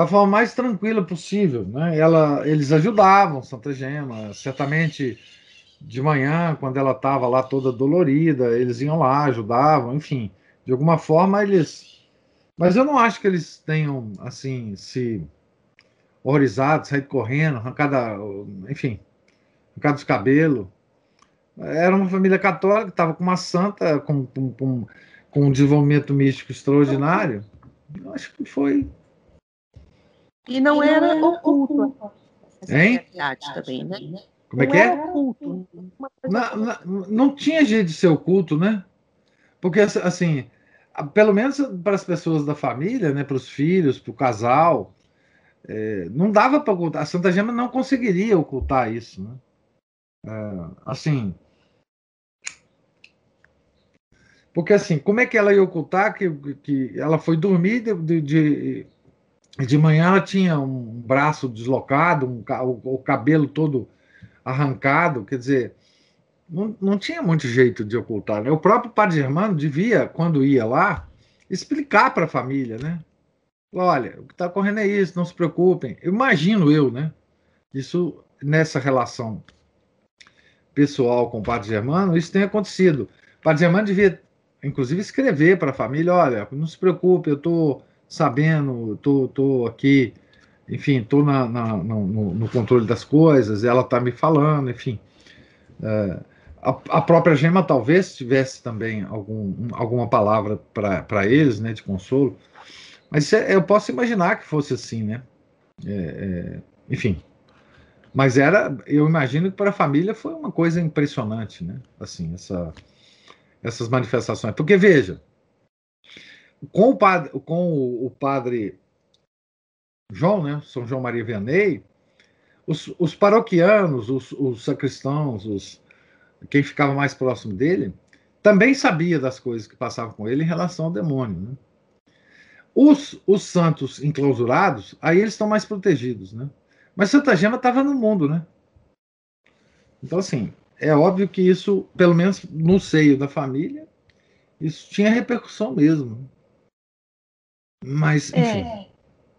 da forma mais tranquila possível. Né? Ela, eles ajudavam Santa Gema, certamente de manhã, quando ela estava lá toda dolorida, eles iam lá, ajudavam, enfim, de alguma forma eles. Mas eu não acho que eles tenham, assim, se horrorizado, saído correndo, arrancado, enfim, arrancado os cabelos. Era uma família católica, estava com uma santa, com, com, com, com um desenvolvimento místico extraordinário. Eu acho que foi. E não, era oculto. Hein? Também, né? Como é que é? Oculto. Não, não, não tinha jeito de ser oculto, né? Porque, assim, pelo menos para as pessoas da família, né, para os filhos, para o casal, é, não dava para ocultar. A Santa Gema não conseguiria ocultar isso. Né? É, assim. Porque, assim, como é que ela ia ocultar que, que ela foi dormir de, de, de manhã ela tinha um braço deslocado, um, o, o cabelo todo arrancado, quer dizer, não, não tinha muito jeito de ocultar. Né? O próprio Padre Germano devia, quando ia lá, explicar para a família, né? Olha, o que está ocorrendo é isso, não se preocupem. Imagino eu, né? Isso nessa relação pessoal com o Padre Germano, isso tem acontecido. O Padre Germano devia, inclusive, escrever para a família: olha, não se preocupe, eu estou sabendo, tô, tô aqui, enfim, estou na, na, no, no, controle das coisas, ela está me falando, enfim. É, a, a, própria Gema talvez tivesse também algum, alguma palavra para eles, né, de consolo, mas é, eu posso imaginar que fosse assim, né? É, é, enfim. Mas era, eu imagino que para a família foi uma coisa impressionante, né? Assim, essa, essas manifestações. Porque, veja, com o padre, com o, o padre João, né? São João Maria Vianney, os, os paroquianos, os, os sacristãos, os, quem ficava mais próximo dele, também sabia das coisas que passavam com ele em relação ao demônio, né? Os, os santos enclausurados, aí eles estão mais protegidos, né? Mas Santa Gema estava no mundo, né? Então, assim, é óbvio que isso, pelo menos no seio da família, isso tinha repercussão mesmo. Mas, enfim. É,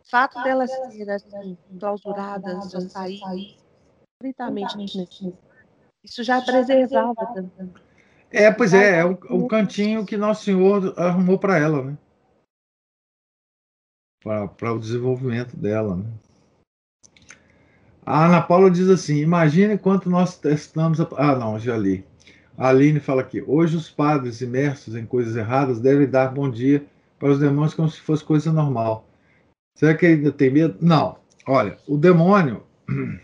o fato delas serem assim, clausuradas, já sair estritamente nesse. Isso já preservava. É, pois é, é o, o cantinho que Nosso Senhor arrumou para ela, né? para o desenvolvimento dela. Né? A Ana Paula diz assim: imagine quanto nós testamos. A... Ah, não, já li. A Aline fala aqui: hoje os padres imersos em coisas erradas devem dar bom dia para os demônios como se fosse coisa normal. Será que ainda tem medo? Não. Olha, o demônio.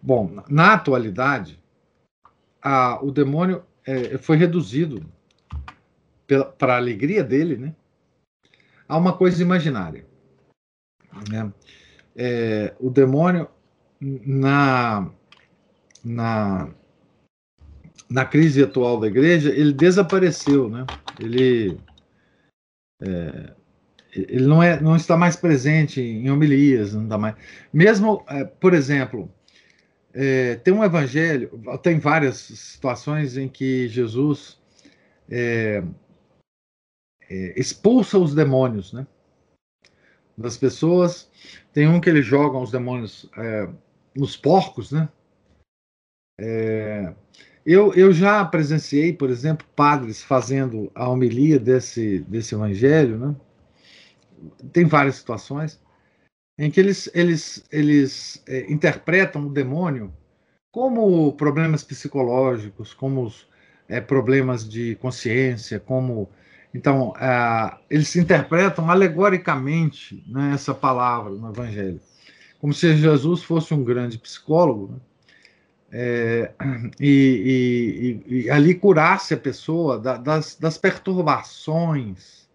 Bom, na atualidade, a, o demônio é, foi reduzido para a alegria dele, né? há uma coisa imaginária. Né? É, o demônio, na, na, na crise atual da igreja, ele desapareceu, né? Ele, é, ele não, é, não está mais presente em homilias, não está mais. Mesmo, é, por exemplo, é, tem um evangelho, tem várias situações em que Jesus é, é, expulsa os demônios, né? Das pessoas. Tem um que ele joga os demônios é, nos porcos, né? Eu, eu já presenciei, por exemplo, padres fazendo a homilia desse, desse evangelho, né? Tem várias situações em que eles, eles, eles é, interpretam o demônio como problemas psicológicos, como é, problemas de consciência, como então, uh, eles interpretam alegoricamente né, essa palavra no Evangelho, como se Jesus fosse um grande psicólogo né, é, e, e, e, ali curasse a pessoa da, das, das, perturbações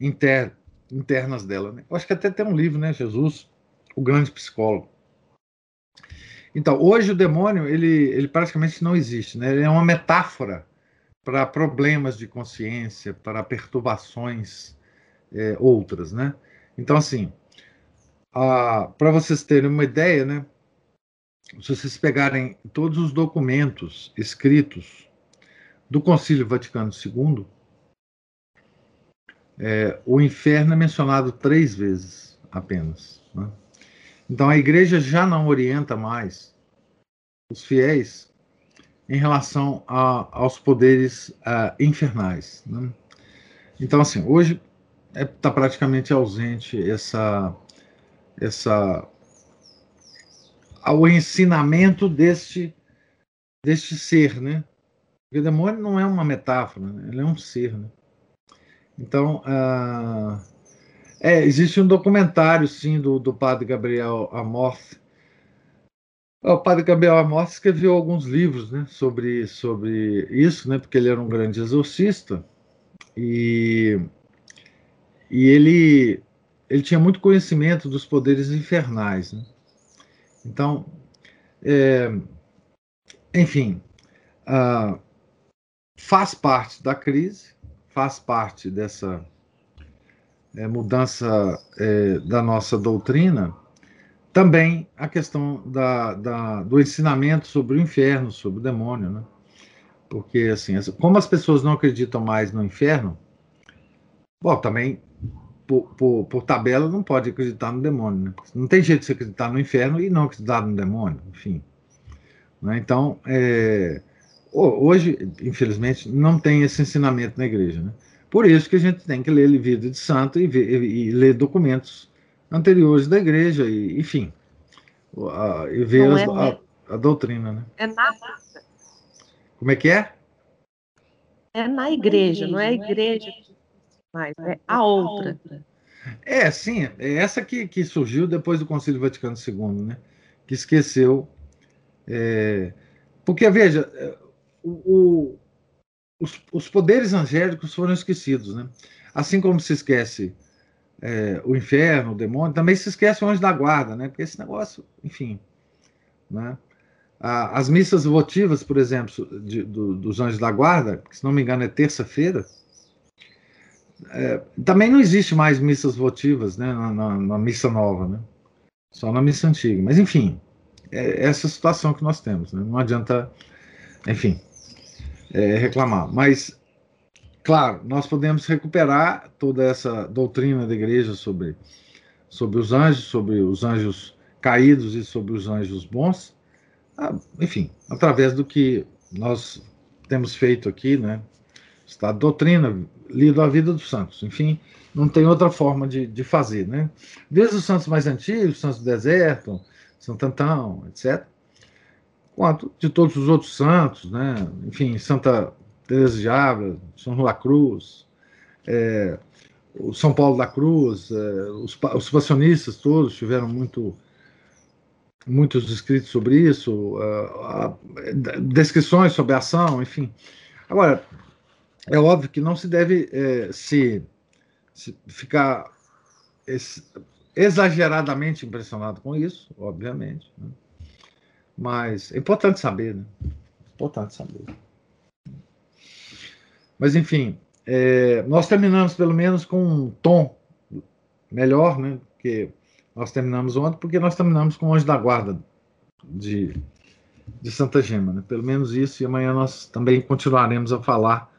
inter, internas dela. Né? Eu acho que até tem um livro, né, Jesus, o grande psicólogo. Então, hoje o demônio, ele, ele praticamente não existe, né? ele é uma metáfora para problemas de consciência, para perturbações é, outras, né? Então, assim, para vocês terem uma ideia, né? Se vocês pegarem todos os documentos escritos do Concílio Vaticano II, é, o inferno é mencionado três vezes apenas. Né? Então a igreja já não orienta mais os fiéis em relação a, aos poderes uh, infernais. Né? Então, assim, hoje está é, tá praticamente ausente essa, essa o ensinamento deste, deste ser, né? Porque o demônio não é uma metáfora, né? ele é um ser, né? Então, uh, é, existe um documentário, sim, do, do padre Gabriel Amorth. O padre Gabriel Amorth escreveu alguns livros né, sobre, sobre isso, né, porque ele era um grande exorcista e, e ele, ele tinha muito conhecimento dos poderes infernais. Né? Então, é, enfim, uh, faz parte da crise, faz parte dessa é, mudança é, da nossa doutrina, também a questão da, da, do ensinamento sobre o inferno, sobre o demônio, né? Porque, assim, como as pessoas não acreditam mais no inferno, bom, também por, por, por, tabela, não pode acreditar no demônio. Né? Não tem jeito de você acreditar no inferno e não acreditar no demônio, enfim. Né? Então, é, hoje, infelizmente, não tem esse ensinamento na igreja. Né? Por isso que a gente tem que ler vida de santo e, ver, e, ler documentos anteriores da igreja, e, enfim, a, e ver as, é a, a, doutrina. Né? É na Como é que é? É na igreja, não é a igreja mais, é a outra. É, sim, é essa que, que surgiu depois do Concílio Vaticano II, né? Que esqueceu. É, porque, veja, é, o, o, os, os, poderes angélicos foram esquecidos, né? Assim como se esquece é, o inferno, o demônio, também se esquece o anjo da guarda, né? Porque esse negócio, enfim, né? as missas votivas, por exemplo, de, do, dos anjos da guarda, que se não me engano é terça-feira, é, também não existe mais missas votivas né, na, na, na, missa nova, né? só na missa antiga. Mas, enfim, é essa situação que nós temos. Né? Não adianta, enfim, é, reclamar. Mas, claro, nós podemos recuperar toda essa doutrina da igreja sobre, sobre os anjos, sobre os anjos caídos e sobre os anjos bons, enfim, através do que nós temos feito aqui, né? Está doutrina, lido a vida dos santos. Enfim, não tem outra forma de, de fazer, né? Desde os santos mais antigos, santos do deserto, Santo Antão, etc., quanto de todos os outros santos, né? Enfim, Santa Teresa de Ávila, São da Cruz, é, o São Paulo da Cruz, é, os, os passionistas todos tiveram muito muitos escritos sobre isso, uh, uh, descrições sobre a ação, enfim. Agora, é óbvio que não se deve é, se, se, ficar exageradamente impressionado com isso, obviamente. Né? Mas é importante saber, né? Importante saber. Mas, enfim, é, nós terminamos pelo menos com um tom melhor, né? Que nós terminamos ontem, porque nós terminamos com o Anjo da Guarda de, de Santa Gema, né? Pelo menos isso, e amanhã nós também continuaremos a falar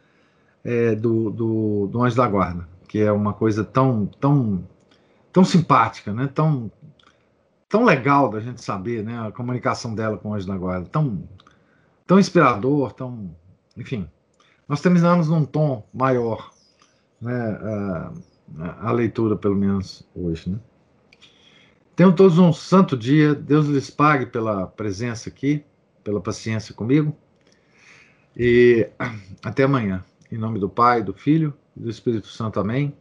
é, do, do, do Anjo da Guarda, que é uma coisa tão, tão, tão simpática, né? tão, tão legal da gente saber né? a comunicação dela com o Anjo da Guarda, tão, tão inspirador, tão. Enfim, nós terminamos num tom maior né? a, a leitura, pelo menos hoje. Né? Tenham todos um santo dia, Deus lhes pague pela presença aqui, pela paciência comigo. E até amanhã. Em nome do Pai, do Filho e do Espírito Santo. Amém.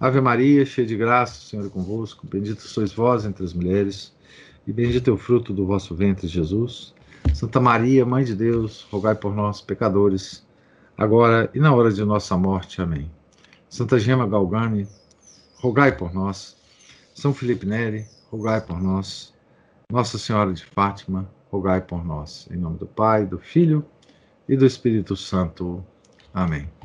Ave Maria, cheia de graça, o Senhor é convosco. Bendita sois vós entre as mulheres, e bendito é o fruto do vosso ventre, Jesus. Santa Maria, Mãe de Deus, rogai por nós, pecadores, agora e na hora de nossa morte. Amém. Santa Gema Galgani, rogai por nós. São Felipe Neri, rogai por nós. Nossa Senhora de Fátima, rogai por nós. Em nome do Pai, do Filho e do Espírito Santo. Amém.